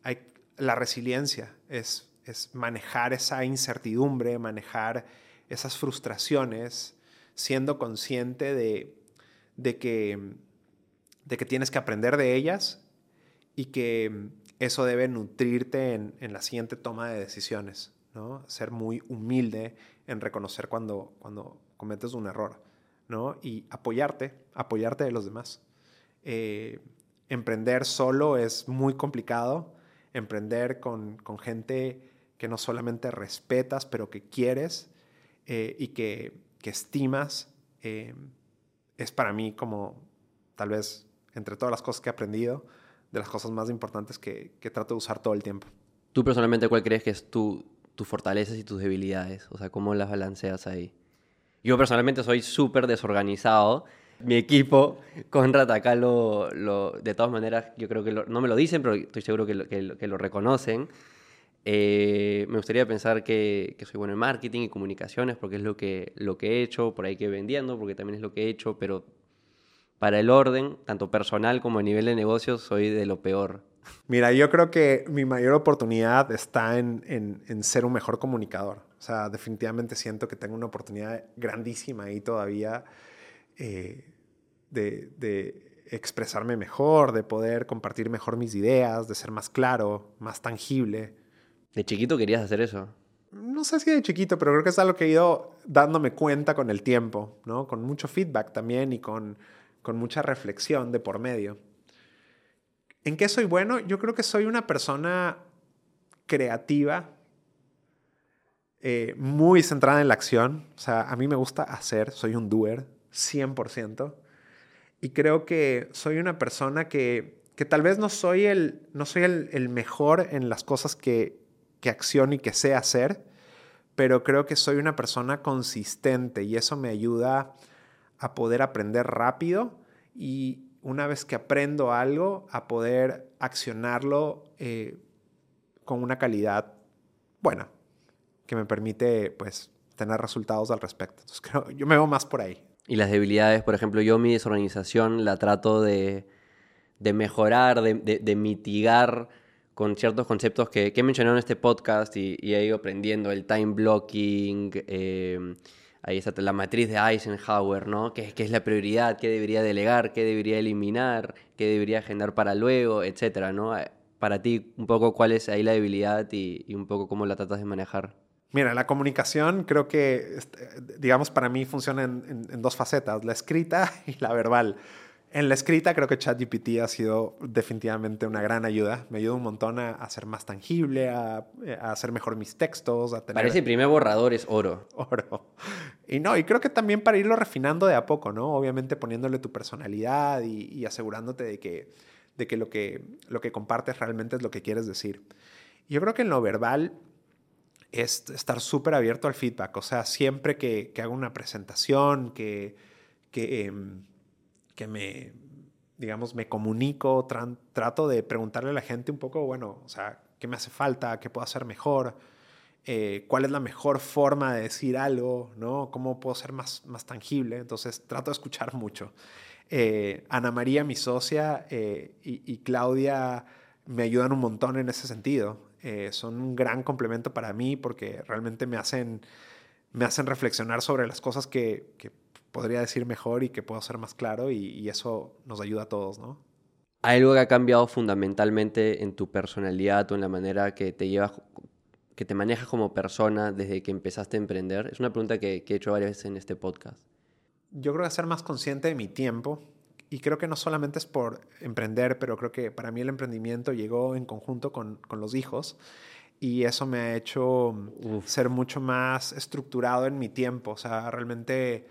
hay, la resiliencia es, es manejar esa incertidumbre, manejar esas frustraciones, siendo consciente de, que, de que tienes que aprender de ellas y que eso debe nutrirte en, la siguiente toma de decisiones, ¿no? Ser muy humilde en reconocer cuando, cuando cometes un error. ¿no? Y apoyarte, apoyarte de los demás. Eh, emprender solo es muy complicado. Emprender con, con, gente que no solamente respetas, pero que quieres eh, y que, que estimas, eh, es para mí como tal vez entre todas las cosas que he aprendido, de las cosas más importantes que, que trato de usar todo el tiempo. ¿Tú personalmente cuál crees que es tu, tus fortalezas y tus debilidades? O sea, ¿cómo las balanceas ahí? Yo personalmente soy súper desorganizado. Mi equipo, Conrad, acá de todas maneras, yo creo que no me lo dicen, pero estoy seguro que lo, que lo reconocen. Eh, me gustaría pensar que, que, soy bueno en marketing y comunicaciones porque es lo que, lo que he hecho, por ahí que vendiendo, porque también es lo que he hecho, pero para el orden, tanto personal como a nivel de negocios, soy de lo peor. [laughs] Mira, yo creo que mi mayor oportunidad está en, en, en, ser un mejor comunicador. O sea, definitivamente siento que tengo una oportunidad grandísima ahí todavía eh, de, de, expresarme mejor, de poder compartir mejor mis ideas, de ser más claro, más tangible. ¿De chiquito querías hacer eso? No sé si de chiquito, pero creo que es algo que he ido dándome cuenta con el tiempo, ¿no? Con mucho feedback también y con con mucha reflexión de por medio. ¿En qué soy bueno? Yo creo que soy una persona creativa, eh, muy centrada en la acción. O sea, a mí me gusta hacer, soy un doer, 100%. Y creo que soy una persona que, que tal vez no soy, el, no soy el, el mejor en las cosas que, que acciono y que sé hacer, pero creo que soy una persona consistente y eso me ayuda a poder aprender rápido y una vez que aprendo algo, a poder accionarlo eh, con una calidad buena, que me permite pues tener resultados al respecto. Entonces [laughs] creo, yo me veo más por ahí. Y las debilidades, por ejemplo, yo mi desorganización la trato de, de mejorar, de, mitigar con ciertos conceptos que, he mencionado en este podcast y, he ido aprendiendo, el time blocking, eh, ahí está la matriz de Eisenhower, ¿no? ¿Qué, ¿Qué, es la prioridad? ¿Qué debería delegar? ¿Qué debería eliminar? ¿Qué debería agendar para luego? Etcétera, ¿no? Eh, para ti, un poco cuál es ahí la debilidad y, un poco cómo la tratas de manejar. Mira, la comunicación creo que, este, digamos, para mí funciona en dos facetas, la escrita [laughs] y la verbal. En la escrita creo que ChatGPT ha sido definitivamente una gran ayuda. Me ayuda un montón a, a ser más tangible, a, a, hacer mejor mis textos, a tener... Parece el primer borrador es oro. Oro. Y no, y creo que también para irlo refinando de a poco, ¿no? Obviamente poniéndole tu personalidad y, y asegurándote de que, de que, lo que lo que compartes realmente es lo que quieres decir. Yo creo que en lo verbal es estar súper abierto al feedback. O sea, siempre que, que hago una presentación, que... que eh, que me, digamos, me comunico, tra trato de preguntarle a la gente un poco, bueno, o sea, ¿qué me hace falta? ¿Qué puedo hacer mejor? Eh, ¿Cuál es la mejor forma de decir algo? ¿no? ¿Cómo puedo ser más, más tangible? Entonces, trato de escuchar mucho. Eh, Ana María, mi socia, eh, y, Claudia me ayudan un montón en ese sentido. Son un gran complemento para mí porque realmente me hacen, me hacen reflexionar sobre las cosas que podría decir mejor y que puedo ser más claro y, y, eso nos ayuda a todos, ¿no? ¿Hay algo que ha cambiado fundamentalmente en tu personalidad o en la manera que te llevas, que te manejas como persona desde que empezaste a emprender? Es una pregunta que, que he hecho varias veces en este podcast. Yo creo que ser más consciente de mi tiempo y creo que no solamente es por emprender, pero creo que para mí el emprendimiento llegó en conjunto con, con los hijos y eso me ha hecho Uf. ser mucho más estructurado en mi tiempo, o sea, realmente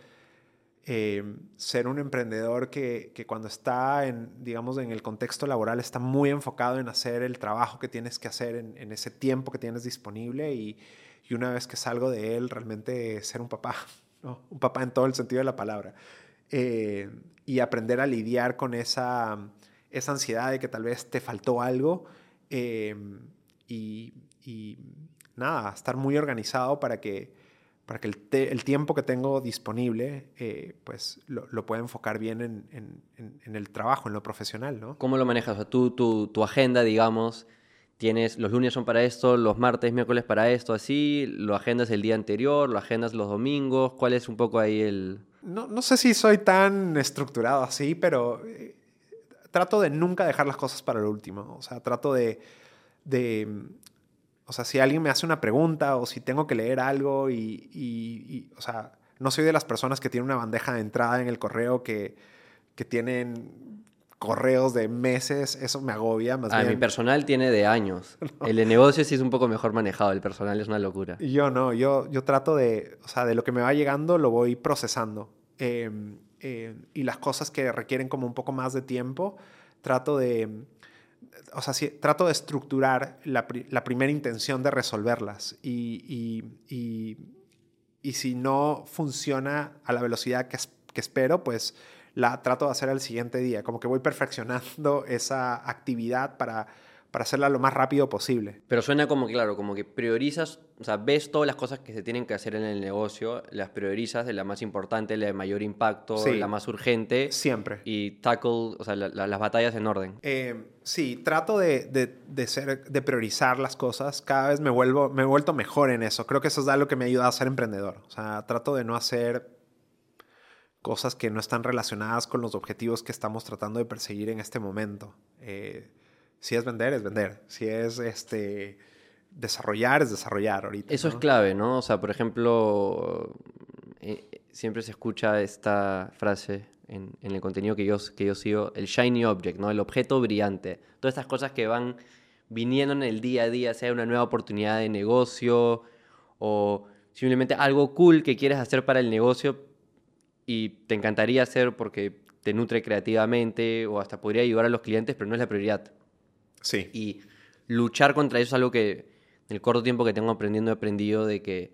eh, ser un emprendedor que, cuando está en, digamos, en el contexto laboral está muy enfocado en hacer el trabajo que tienes que hacer en, ese tiempo que tienes disponible y, una vez que salgo de él, realmente ser un papá, [laughs] un papá en todo el sentido de la palabra. Eh, y aprender a lidiar con esa, esa ansiedad de que tal vez te faltó algo eh, y, y nada, estar muy organizado para que para que el, el, tiempo que tengo disponible, eh, pues lo, lo, pueda enfocar bien en, en, en, el trabajo, en lo profesional, ¿no? ¿Cómo lo manejas? O sea, tú, tu, tu agenda, digamos, tienes, los lunes son para esto, los martes, miércoles para esto, así, lo agendas el día anterior, lo agendas los domingos, ¿cuál es un poco ahí el...? No, no sé si soy tan estructurado así, pero eh, trato de nunca dejar las cosas para lo último, o sea, trato de, de o sea, si alguien me hace una pregunta o si tengo que leer algo y, y, y o sea, no soy de las personas que tienen una bandeja de entrada en el correo que, que tienen correos de meses, eso me agobia más ah, bien. Mi personal tiene de años. [laughs] El de negocio sí es un poco mejor manejado, el personal es una locura. Yo no, yo, yo trato de, o sea, de lo que me va llegando lo voy procesando. Em, em, y las cosas que requieren como un poco más de tiempo, trato de, o sea, trato de estructurar la, la, primera intención de resolverlas. Y, y, y, y, si no funciona a la velocidad que, que espero, pues la trato de hacer al siguiente día. Como que voy perfeccionando esa actividad para, para hacerla lo más rápido posible. Pero suena como, claro, como que priorizas, o sea, ves todas las cosas que se tienen que hacer en el negocio, las priorizas de la más importante, la de mayor impacto, la más urgente. Siempre. Y tackle, o sea, las batallas en orden. Eh, sí, trato de, de, de, ser, de priorizar las cosas. Cada vez me, vuelvo, me he vuelto mejor en eso. Creo que eso es algo que me ayuda a ser emprendedor. O sea, trato de no hacer cosas que no están relacionadas con los objetivos que estamos tratando de perseguir en este momento. Eh, si es vender, es vender. Si es este, desarrollar, es desarrollar ahorita. Eso es clave, ¿no? O sea, por ejemplo, eh, siempre se escucha esta frase en, el contenido que yo, que yo sigo, el shiny object, ¿no? El objeto brillante. Todas estas cosas que van viniendo en el día a día, sea una nueva oportunidad de negocio o simplemente algo cool que quieres hacer para el negocio, y te encantaría hacer porque te nutre creativamente o hasta podría ayudar a los clientes, pero no es la prioridad. Sí. Y luchar contra eso es algo que en el corto tiempo que tengo aprendiendo he aprendido de que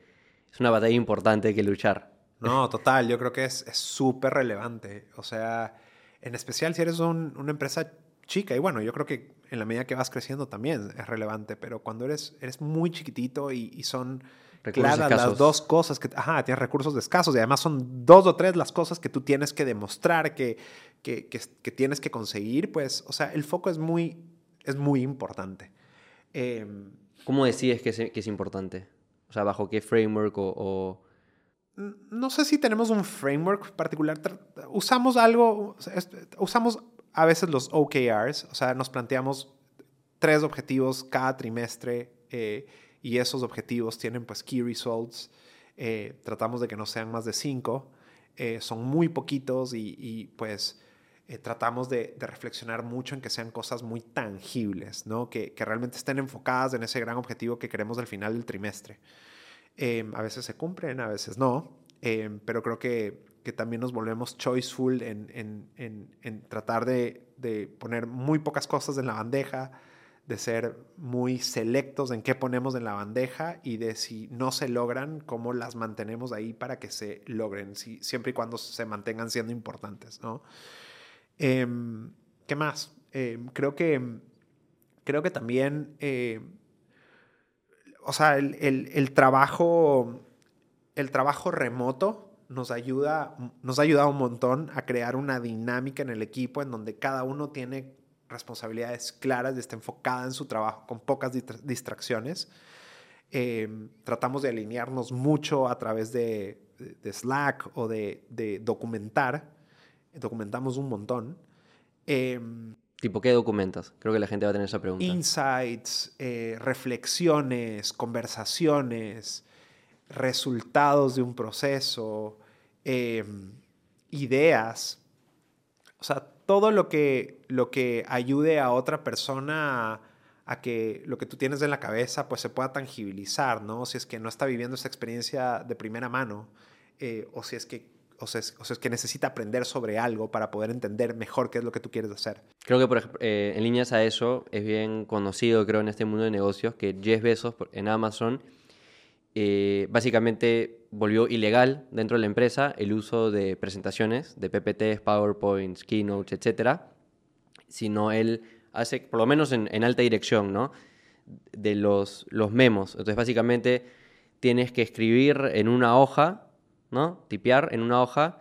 es una batalla importante que luchar. No, total, yo creo que es súper relevante. O sea, en especial si eres una empresa chica, y bueno, yo creo que en la medida que vas creciendo también es relevante, pero cuando eres, eres muy chiquitito y, y son claras las dos cosas que, ajá, tienes recursos escasos y además son dos o tres las cosas que tú tienes que demostrar que, que, que, tienes que conseguir, pues, o sea, el foco es muy, es muy importante. Em, ¿Cómo decides que es, que es, importante? O sea, ¿bajo qué framework o, No sé si tenemos un framework particular. Usamos algo, usamos a veces los OKRs, o sea, nos planteamos tres objetivos cada trimestre. Eh, y esos objetivos tienen pues key results. Eh, tratamos de que no sean más de cinco. Eh, son muy poquitos y, pues eh, tratamos de, reflexionar mucho en que sean cosas muy tangibles, ¿no? que, que, realmente estén enfocadas en ese gran objetivo que queremos al final del trimestre. a veces se cumplen, a veces no, pero creo que, que, también nos volvemos choiceful en, en, en, en tratar de, de poner muy pocas cosas en la bandeja, de ser muy selectos en qué ponemos en la bandeja y de si no se logran, cómo las mantenemos ahí para que se logren, si, siempre y cuando se mantengan siendo importantes. ¿no? Em, ¿Qué más? Em, creo, que, creo que también, eh, o sea, el, el, trabajo, el trabajo remoto nos ayuda, nos ha ayudado un montón a crear una dinámica en el equipo en donde cada uno tiene responsabilidades claras, está enfocada en su trabajo con pocas distracciones. Em, tratamos de alinearnos mucho a través de, Slack o de, documentar. Documentamos un montón. Em, ¿Tipo qué documentas? Creo que la gente va a tener esa pregunta. Insights, eh, reflexiones, conversaciones, resultados de un proceso, em, ideas. O sea, todo lo que, lo que ayude a otra persona a, que lo que tú tienes en la cabeza pues se pueda tangibilizar, ¿no? Si es que no está viviendo esa experiencia de primera mano eh, o si es que o sea, o sea, que necesita aprender sobre algo para poder entender mejor qué es lo que tú quieres hacer. Creo que, por ejemplo, eh, en líneas a eso, es bien conocido, creo, en este mundo de negocios, que Jeff Bezos en Amazon eh, básicamente volvió ilegal dentro de la empresa el uso de presentaciones, de PPTs, PowerPoints, Keynotes, etc. Sino él hace, por lo menos en, alta dirección, ¿no? De los, los memos. Entonces, básicamente, tienes que escribir en una hoja, ¿no? Tipear en una hoja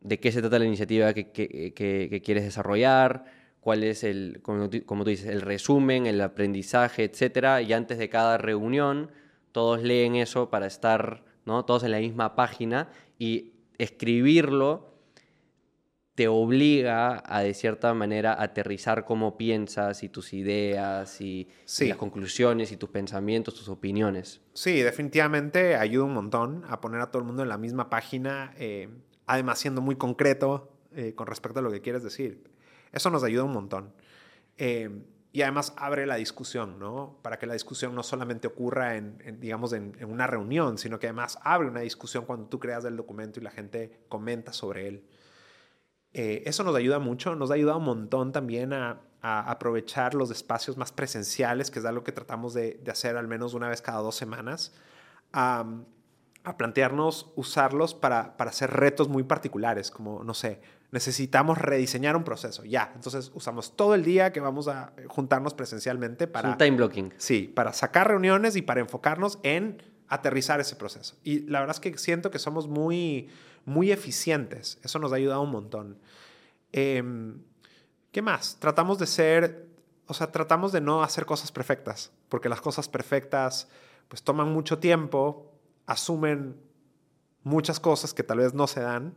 de qué se trata la iniciativa que, quieres desarrollar, cuál es el, como tú, dices, el resumen, el aprendizaje, etc. Y antes de cada reunión todos leen eso para estar ¿no? todos en la misma página y escribirlo te obliga a de cierta manera aterrizar cómo piensas y tus ideas y, Sí. y las conclusiones y tus pensamientos, tus opiniones. Sí, definitivamente ayuda un montón a poner a todo el mundo en la misma página, eh, además siendo muy concreto eh, con respecto a lo que quieres decir. Eso nos ayuda un montón. Eh, y además abre la discusión, ¿no? Para que la discusión no solamente ocurra en, en, digamos, en, en una reunión, sino que además abre una discusión cuando tú creas el documento y la gente comenta sobre él. Eh, eso nos ayuda mucho, nos ha ayudado un montón también a, a, aprovechar los espacios más presenciales, que es algo que tratamos de, de hacer al menos una vez cada dos semanas, a, a plantearnos usarlos para, para, hacer retos muy particulares, como, no sé, necesitamos rediseñar un proceso, ya, entonces usamos todo el día que vamos a juntarnos presencialmente para... Un time blocking. Sí, para sacar reuniones y para enfocarnos en aterrizar ese proceso. Y la verdad es que siento que somos muy, muy eficientes. Eso nos ha ayudado un montón. Eh, ¿Qué más? Tratamos de ser, o sea, tratamos de no hacer cosas perfectas, porque las cosas perfectas pues toman mucho tiempo, asumen muchas cosas que tal vez no se dan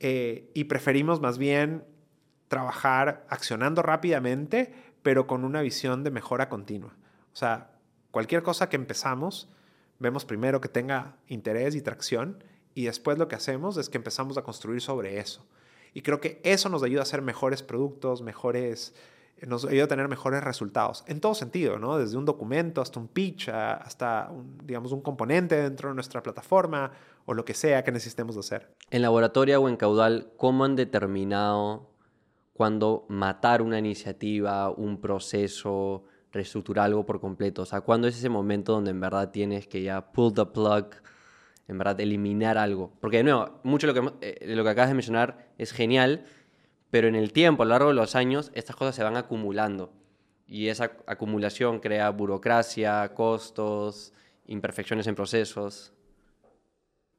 eh, y preferimos más bien trabajar accionando rápidamente, pero con una visión de mejora continua. O sea, cualquier cosa que empezamos, vemos primero que tenga interés y tracción y después lo que hacemos es que empezamos a construir sobre eso. Y creo que eso nos ayuda a hacer mejores productos, mejores, nos ayuda a tener mejores resultados. En todo sentido, ¿no? Desde un documento hasta un pitch, hasta, un, digamos, un componente dentro de nuestra plataforma o lo que sea que necesitemos hacer. En laboratorio o en caudal, ¿cómo han determinado cuándo matar una iniciativa, un proceso, reestructurar algo por completo? O sea, ¿cuándo es ese momento donde en verdad tienes que ya pull the plug, en verdad eliminar algo? Porque de nuevo, mucho de lo que, eh, lo que acabas de mencionar es genial, pero en el tiempo, a lo largo de los años, estas cosas se van acumulando. Y esa acumulación crea burocracia, costos, imperfecciones en procesos.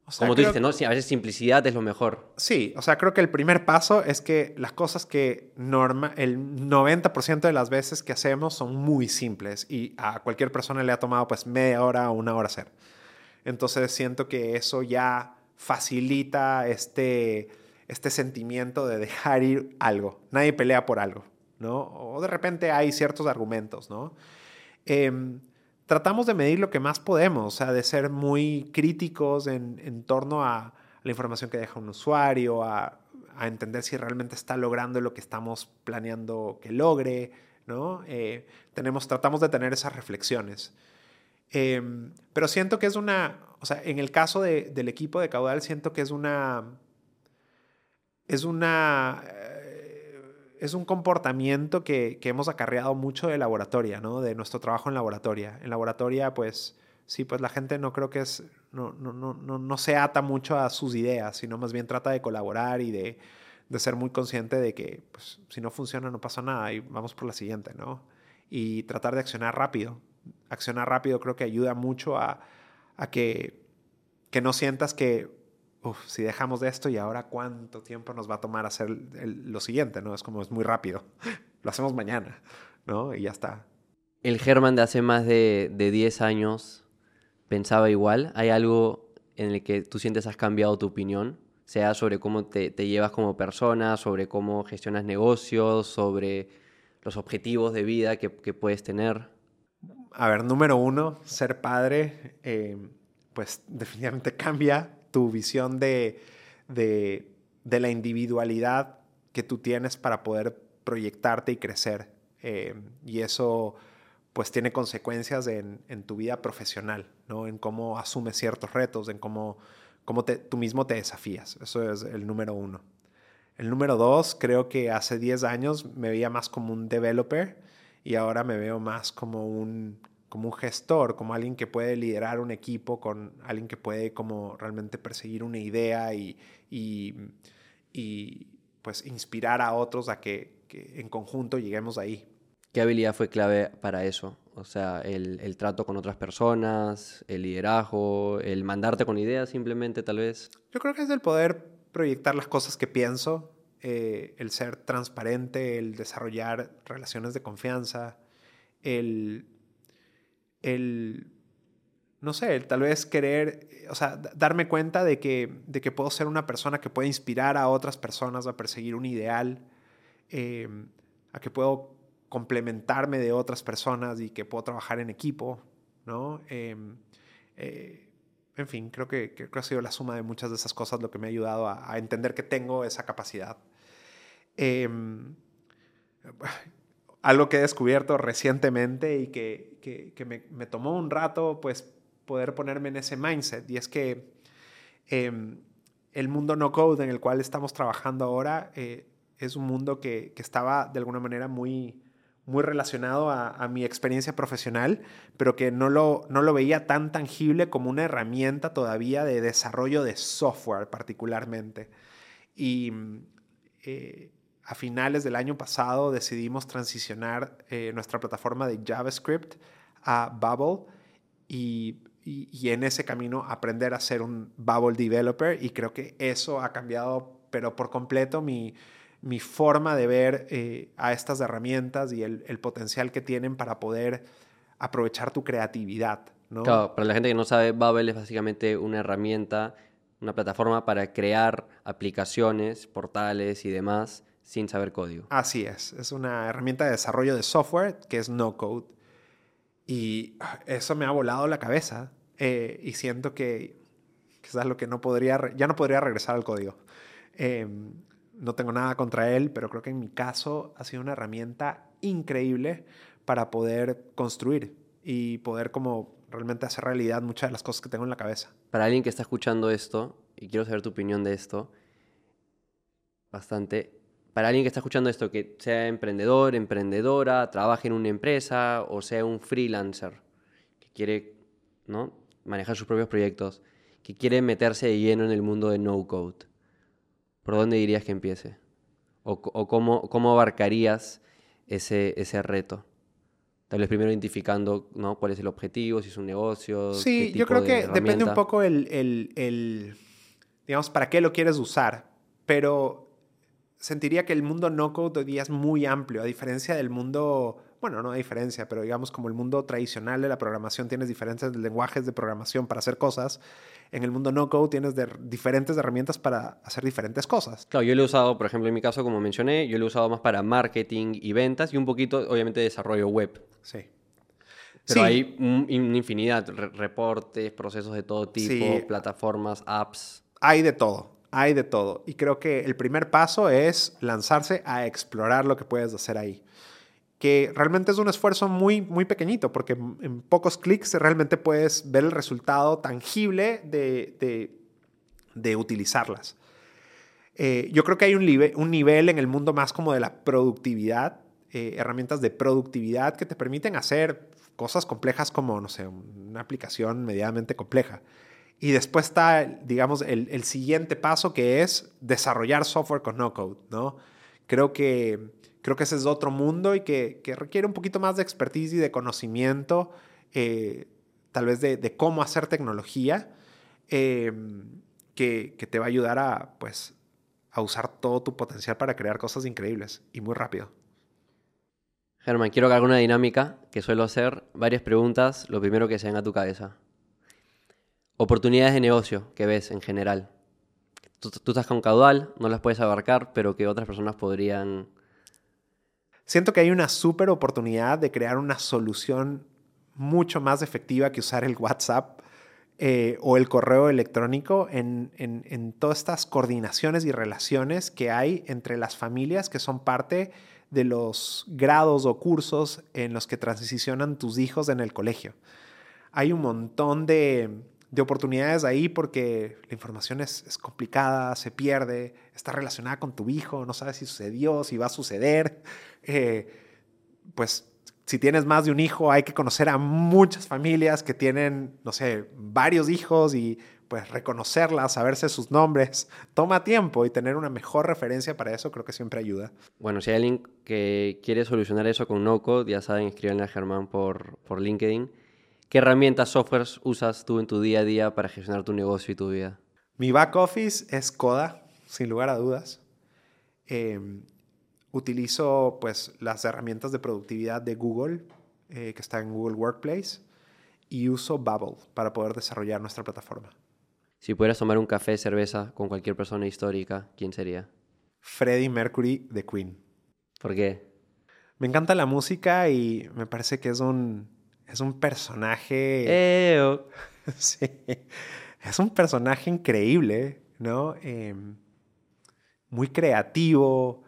O sea, Como tú dices, ¿no? A veces simplicidad es lo mejor. Sí, o sea, creo que el primer paso es que las cosas que norma, el 90% de las veces que hacemos son muy simples y a cualquier persona le ha tomado pues media hora o una hora hacer. Entonces siento que eso ya facilita este, este sentimiento de dejar ir algo. Nadie pelea por algo, ¿no? O de repente hay ciertos argumentos, ¿no? Eh, tratamos de medir lo que más podemos, o sea, de ser muy críticos en, torno a la información que deja un usuario, a, a, entender si realmente está logrando lo que estamos planeando que logre, ¿no? Eh, tenemos, tratamos de tener esas reflexiones. Eh, pero siento que es una, o sea, en el caso de, del equipo de Caudal, siento que es una, es una, es un comportamiento que, que, hemos acarreado mucho de laboratoria, ¿no? De nuestro trabajo en laboratoria. En laboratoria, pues, sí, pues la gente no creo que es, no, no, no, no, no se ata mucho a sus ideas, sino más bien trata de colaborar y de, de ser muy consciente de que, pues, si no funciona no pasa nada y vamos por la siguiente, ¿no? Y tratar de accionar rápido. Accionar rápido creo que ayuda mucho a, a que, que no sientas que si dejamos de esto y ahora cuánto tiempo nos va a tomar hacer lo siguiente, ¿no? Es como es muy rápido. [laughs] Lo hacemos mañana, ¿no? Y ya está. El Germán de hace más de, de 10 años pensaba igual. ¿Hay algo en el que tú sientes has cambiado tu opinión? Sea sobre cómo te, te llevas como persona, sobre cómo gestionas negocios, sobre los objetivos de vida que, que puedes tener. A ver, número uno, ser padre, eh, pues definitivamente cambia tu visión de, de, de, la individualidad que tú tienes para poder proyectarte y crecer. Eh, y eso pues tiene consecuencias en, en, tu vida profesional, ¿no? En cómo asumes ciertos retos, en cómo, cómo te, tú mismo te desafías. Eso es el número uno. El número dos, creo que hace 10 años me veía más como un developer y ahora me veo más como un, como un gestor, como alguien que puede liderar un equipo, con alguien que puede como realmente perseguir una idea y, y, y pues inspirar a otros a que, que, en conjunto lleguemos ahí. ¿Qué habilidad fue clave para eso? O sea, el, el, trato con otras personas, el liderazgo, el mandarte con ideas simplemente tal vez. Yo creo que es el poder proyectar las cosas que pienso, eh, el ser transparente, el desarrollar relaciones de confianza, el el, no sé, tal vez querer, o sea, darme cuenta de que, de que puedo ser una persona que puede inspirar a otras personas a perseguir un ideal, em, a que puedo complementarme de otras personas y que puedo trabajar en equipo, ¿no? Em, eh, en fin, creo que, creo ha sido la suma de muchas de esas cosas lo que me ha ayudado a, entender que tengo esa capacidad. Em, [sighs] algo que he descubierto recientemente y que, me, tomó un rato, pues, poder ponerme en ese mindset. Y es que em, el mundo no code en el cual estamos trabajando ahora eh, es un mundo que, estaba de alguna manera muy, muy relacionado a, mi experiencia profesional, pero que no lo, no lo veía tan tangible como una herramienta todavía de desarrollo de software particularmente. Y eh, a finales del año pasado decidimos transicionar eh, nuestra plataforma de JavaScript a Bubble y, y, en ese camino aprender a ser un Bubble developer y creo que eso ha cambiado, pero por completo, mi, mi forma de ver eh, a estas herramientas y el, el, potencial que tienen para poder aprovechar tu creatividad. ¿no? Claro, para la gente que no sabe, Babel es básicamente una herramienta, una plataforma para crear aplicaciones, portales y demás sin saber código. Así es, es una herramienta de desarrollo de software que es no code. Y eso me ha volado la cabeza eh, y siento que quizás lo que no podría, ya no podría regresar al código. Eh, no tengo nada contra él, pero creo que en mi caso ha sido una herramienta increíble para poder construir y poder como realmente hacer realidad muchas de las cosas que tengo en la cabeza. Para alguien que está escuchando esto, y quiero saber tu opinión de esto, bastante, para alguien que está escuchando esto, que sea emprendedor, emprendedora, trabaje en una empresa o sea un freelancer que quiere ¿no? manejar sus propios proyectos, que quiere meterse de lleno en el mundo de no code ¿por dónde dirías que empiece? ¿O, cómo, cómo, abarcarías ese, ese reto? Tal vez primero identificando ¿no? cuál es el objetivo, si es un negocio. Sí, yo creo que depende un poco el, el, el, digamos, para qué lo quieres usar. Pero sentiría que el mundo no code hoy día es muy amplio, a diferencia del mundo bueno, no hay diferencia, pero digamos como el mundo tradicional de la programación tienes diferentes lenguajes de programación para hacer cosas, en el mundo no-code tienes diferentes herramientas para hacer diferentes cosas. Claro, yo lo he usado, por ejemplo, en mi caso, como mencioné, yo lo he usado más para marketing y ventas y un poquito, obviamente, desarrollo web. Sí. Pero hay una infinidad, reportes, procesos de todo tipo, plataformas, apps. Hay de todo, hay de todo. Y creo que el primer paso es lanzarse a explorar lo que puedes hacer ahí que realmente es un esfuerzo muy, muy pequeñito, porque en pocos clics realmente puedes ver el resultado tangible de, de, utilizarlas. Eh, yo creo que hay un, nivel en el mundo más como de la productividad, eh, herramientas de productividad que te permiten hacer cosas complejas como, no sé, una aplicación medianamente compleja. Y después está, digamos, el, el siguiente paso que es desarrollar software con no code, ¿no? Creo que creo que ese es otro mundo y que, requiere un poquito más de expertise y de conocimiento, eh, tal vez de, cómo hacer tecnología, eh, que, te va a ayudar a, pues, a usar todo tu potencial para crear cosas increíbles y muy rápido. Germán, quiero que haga una dinámica que suelo hacer, varias preguntas, lo primero que se venga a tu cabeza. Oportunidades de negocio que ves en general. Tú, tú, estás con caudal, no las puedes abarcar, pero que otras personas podrían Siento que hay una súper oportunidad de crear una solución mucho más efectiva que usar el WhatsApp eh, o el correo electrónico en, en, todas estas coordinaciones y relaciones que hay entre las familias que son parte de los grados o cursos en los que transicionan tus hijos en el colegio. Hay un montón de, de oportunidades ahí porque la información es, es, complicada, se pierde, está relacionada con tu hijo, no sabes si sucedió, si va a suceder. [laughs] Eh, pues si tienes más de un hijo, hay que conocer a muchas familias que tienen, no sé, varios hijos y pues reconocerlas, saberse sus nombres, toma tiempo y tener una mejor referencia para eso creo que siempre ayuda. Bueno, si hay alguien que quiere solucionar eso con NoCode, ya saben, escríbanle a Germán por, por LinkedIn. ¿Qué herramientas, softwares usas tú en tu día a día para gestionar tu negocio y tu vida? Mi back office es Coda, sin lugar a dudas. Em, utilizo pues las herramientas de productividad de Google, eh, que está en Google Workplace. y uso Bubble para poder desarrollar nuestra plataforma. Si pudieras tomar un café, cerveza con cualquier persona histórica, ¿quién sería? Freddie Mercury de Queen. ¿Por qué? Me encanta la música y me parece que es un, es un personaje... Eo. [laughs] sí, es un personaje increíble, ¿no? Em, muy creativo,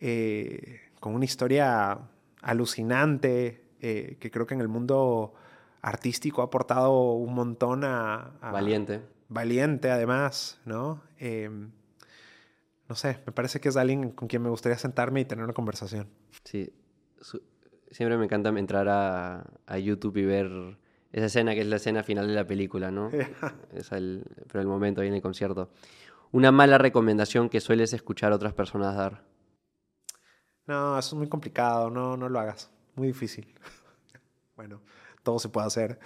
eh, con una historia alucinante, eh, que creo que en el mundo artístico ha aportado un montón a... a Valiente. Valiente, además, ¿no? Em, no sé, me parece que es alguien con quien me gustaría sentarme y tener una conversación. Sí, siempre me encanta entrar a, a YouTube y ver esa escena que es la escena final de la película, ¿no? [laughs] es el, pero el momento ahí en el concierto. Una mala recomendación que sueles escuchar a otras personas dar. No, eso es muy complicado, no, no lo hagas, muy difícil. [laughs] bueno, todo se puede hacer,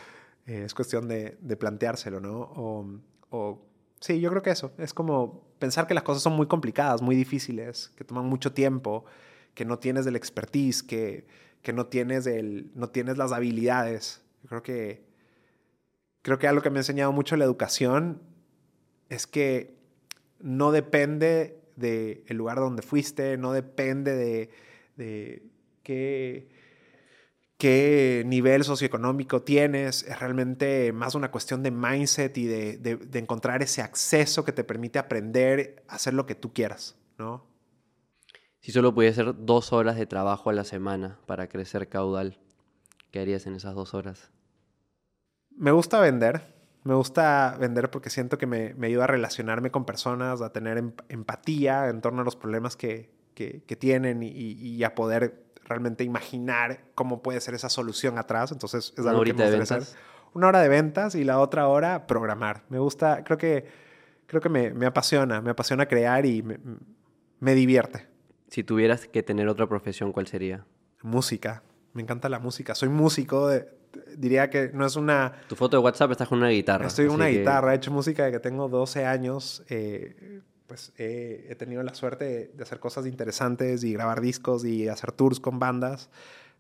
eh, es cuestión de, de planteárselo, ¿no? O, o- sí, yo creo que eso, es como pensar que las cosas son muy complicadas, muy difíciles, que toman mucho tiempo, que no tienes del expertise, que, que no, tienes el, no tienes las habilidades. Yo creo que, creo que algo que me ha enseñado mucho la educación es que no depende del lugar donde fuiste, no depende de, de qué, qué nivel socioeconómico tienes, es realmente más una cuestión de mindset y de, de- de encontrar ese acceso que te permite aprender a hacer lo que tú quieras, ¿no? Si solo pudiese hacer dos horas de trabajo a la semana para crecer caudal, ¿qué harías en esas dos horas? Me gusta vender. Me gusta vender porque siento que me, me ayuda a relacionarme con personas, a tener em- empatía en torno a los problemas que, que- que tienen y, y a poder realmente imaginar cómo puede ser esa solución atrás. Entonces es ¿Una algo que me ventas? hacer. Una hora de ventas y la otra hora programar. Me gusta, creo que, creo que me, me apasiona, me apasiona crear y me, me divierte. Si tuvieras que tener otra profesión, ¿cuál sería? Música. Me encanta la música. Soy músico. de- diría que no es una... Tu foto de WhatsApp estás con una guitarra. Estoy así una que- guitarra, he hecho música desde que tengo 12 años. eh, pues he, he tenido la suerte de, de hacer cosas interesantes y grabar discos y hacer tours con bandas,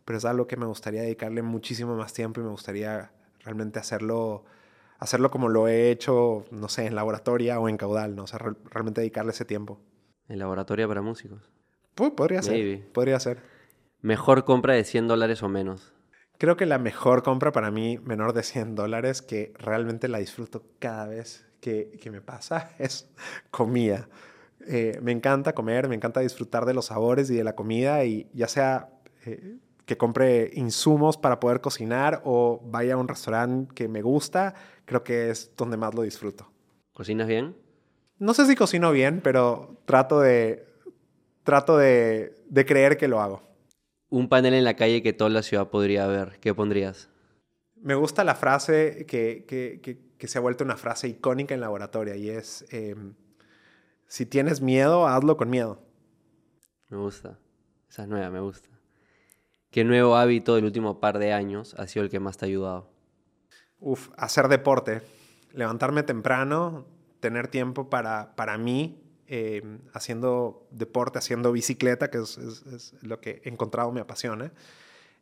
pero es algo que me gustaría dedicarle muchísimo más tiempo y me gustaría realmente hacerlo, hacerlo como lo he hecho, no sé, en laboratoria o en caudal, ¿no? O sea, re- realmente dedicarle ese tiempo. En laboratorio para músicos. Podría ser, Maybe. podría ser. Mejor compra de 100 dólares o menos. Creo que la mejor compra para mí, menor de 100 dólares, que realmente la disfruto cada vez que, que me pasa, [laughs] es comida. Eh, me encanta comer, me encanta disfrutar de los sabores y de la comida, y ya sea eh, que compre insumos para poder cocinar o vaya a un restaurante que me gusta, creo que es donde más lo disfruto. ¿Cocinas bien? No sé si cocino bien, pero trato de, trato de, de creer que lo hago. Un panel en la calle que toda la ciudad podría ver. ¿Qué pondrías? Me gusta la frase que, que- que- que se ha vuelto una frase icónica en laboratorio y es, em, si tienes miedo, hazlo con miedo. Me gusta. Esa es nueva, me gusta. ¿Qué nuevo hábito del último par de años ha sido el que más te ha ayudado? Uf, hacer deporte, levantarme temprano, tener tiempo para, para mí, em, haciendo deporte, haciendo bicicleta, que es, es- es lo que he encontrado me apasiona,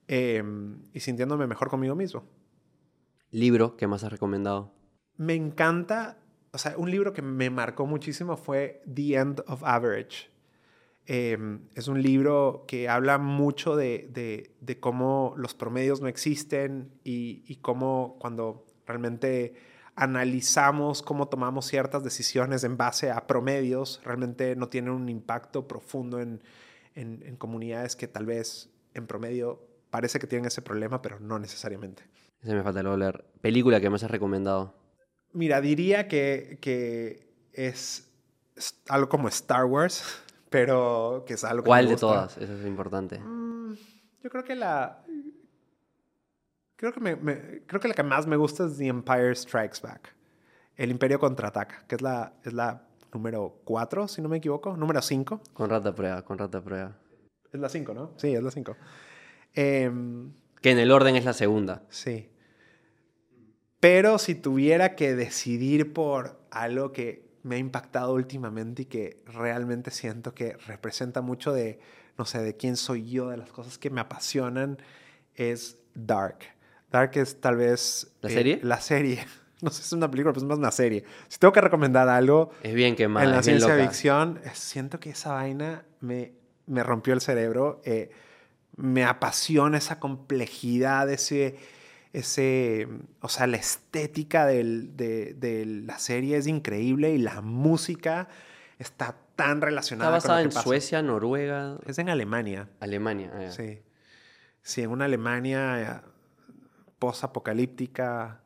em, y sintiéndome mejor conmigo mismo. ¿Libro que más has recomendado? Me encanta, o sea, un libro que me marcó muchísimo fue The End of Average. Eh, es un libro que habla mucho de, de- de cómo los promedios no existen y, y cómo cuando realmente analizamos cómo tomamos ciertas decisiones en base a promedios, realmente no tienen un impacto profundo en, en- en comunidades que tal vez en promedio parece que tienen ese problema, pero no necesariamente. Ese me falta luego leer. ¿Película que más has recomendado? Mira, diría que, que es, algo como Star Wars, [laughs] pero que es algo que ¿Cuál me de todas? Eso es importante. Mm, yo creo que la... Creo que, me- me- creo que la que más me gusta es The Empire Strikes Back. El Imperio Contraataca, que es la, es la número 4, si no me equivoco. Número 5. Con rata prueba, con rata prueba. Es la 5, ¿no? Sí, es la 5. Em, Que en el orden es la segunda. Sí. Pero si tuviera que decidir por algo que me ha impactado últimamente y que realmente siento que representa mucho de, no sé, de quién soy yo, de las cosas que me apasionan, es Dark. Dark es tal vez... ¿La eh, serie? La serie. [laughs] No sé si es una película, pero es más una serie. Si tengo que recomendar algo Es bien quemada, en la es ciencia ficción, eh, siento que esa vaina me, me rompió el cerebro. eh, me apasiona esa complejidad, ese, ese, o sea, la estética del- de, de la serie es increíble y la música está tan Está relacionada con basada lo que en pasa. Suecia, Noruega, Es en Alemania, Alemania. ah, sí. Sí, en una Alemania post-apocalíptica.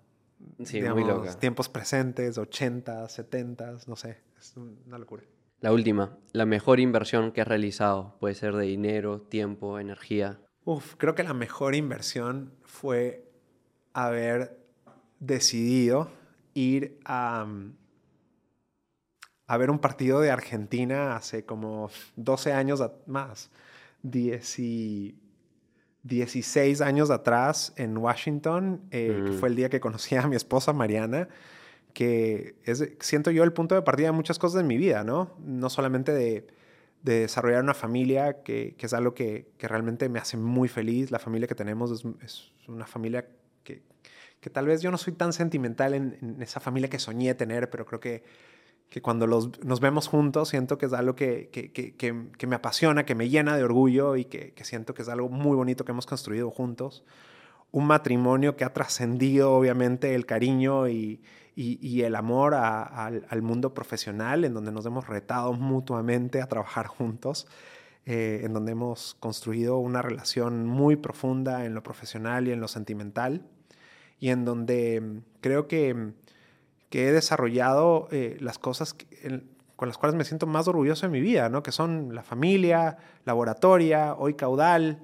Sí, muy digamos, loca. Tiempos presentes, 80, 70, no sé. Es una locura. La última, la mejor inversión que has realizado. Puede ser de dinero, tiempo, energía. Uf, creo que la mejor inversión fue haber decidido ir a, mm, a ver un partido de Argentina hace como 12 años más, 10 y- 16 años atrás en Washington, eh, que Mm. fue el día que conocí a mi esposa Mariana, que es, siento yo, el punto de partida de muchas cosas en mi vida, ¿no? No solamente de, de desarrollar una familia, que, que es algo que, que realmente me hace muy feliz. La familia que tenemos es, es una familia que, que tal vez yo no soy tan sentimental en, en esa familia que soñé tener, pero creo que, que cuando los, nos vemos juntos siento que es algo que, que, que- que- me apasiona, que me llena de orgullo y que, que siento que es algo muy bonito que hemos construido juntos. Un matrimonio que ha trascendido obviamente el cariño y, y- y el amor a- al, al mundo profesional, en donde nos hemos retado mutuamente a trabajar juntos, eh, en donde hemos construido una relación muy profunda en lo profesional y en lo sentimental, y en donde mm, creo que, mm, que he desarrollado eh, las cosas con las cuales me siento más orgulloso en mi vida, ¿no? que son la familia, laboratoria, hoy caudal,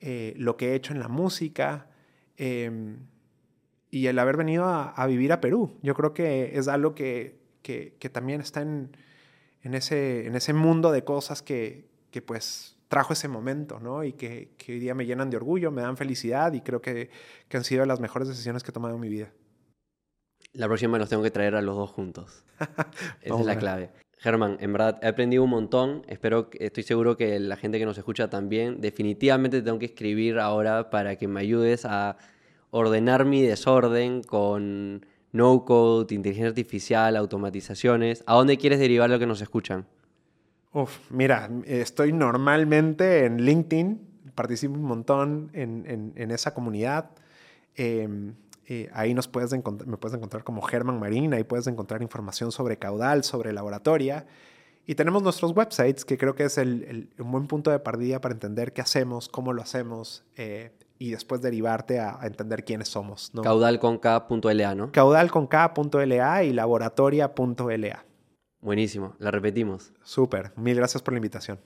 eh, lo que he hecho en la música. eh, y el haber venido a, a vivir a Perú. Yo creo que es algo que, que- que también está en, en, ese, en ese mundo de cosas que, que, pues trajo ese momento, ¿no? Y que, que hoy día me llenan de orgullo, me dan felicidad y creo que, que han sido las mejores decisiones que he tomado en mi vida. La próxima los tengo que traer a los dos juntos. [laughs] Esa es la clave. Germán, en verdad he aprendido un montón. Espero, estoy seguro que la gente que nos escucha también. Definitivamente tengo que escribir ahora para que me ayudes a ordenar mi desorden con no code, inteligencia artificial, automatizaciones. ¿A dónde quieres derivar lo que nos escuchan? Uf, mira, estoy normalmente en LinkedIn, participo un montón en, en- en esa comunidad. Eh, eh, ahí nos puedes me puedes encontrar como Germán Marín, ahí puedes encontrar información sobre caudal, sobre laboratoria. Y tenemos nuestros websites, que creo que es el, el- un buen punto de partida para entender qué hacemos, cómo lo hacemos eh, y después derivarte a, a entender quiénes somos. ¿no? Caudalconk.la, ¿no? Caudal con K.la y laboratoria.la. Buenísimo, la repetimos. Súper, mil gracias por la invitación.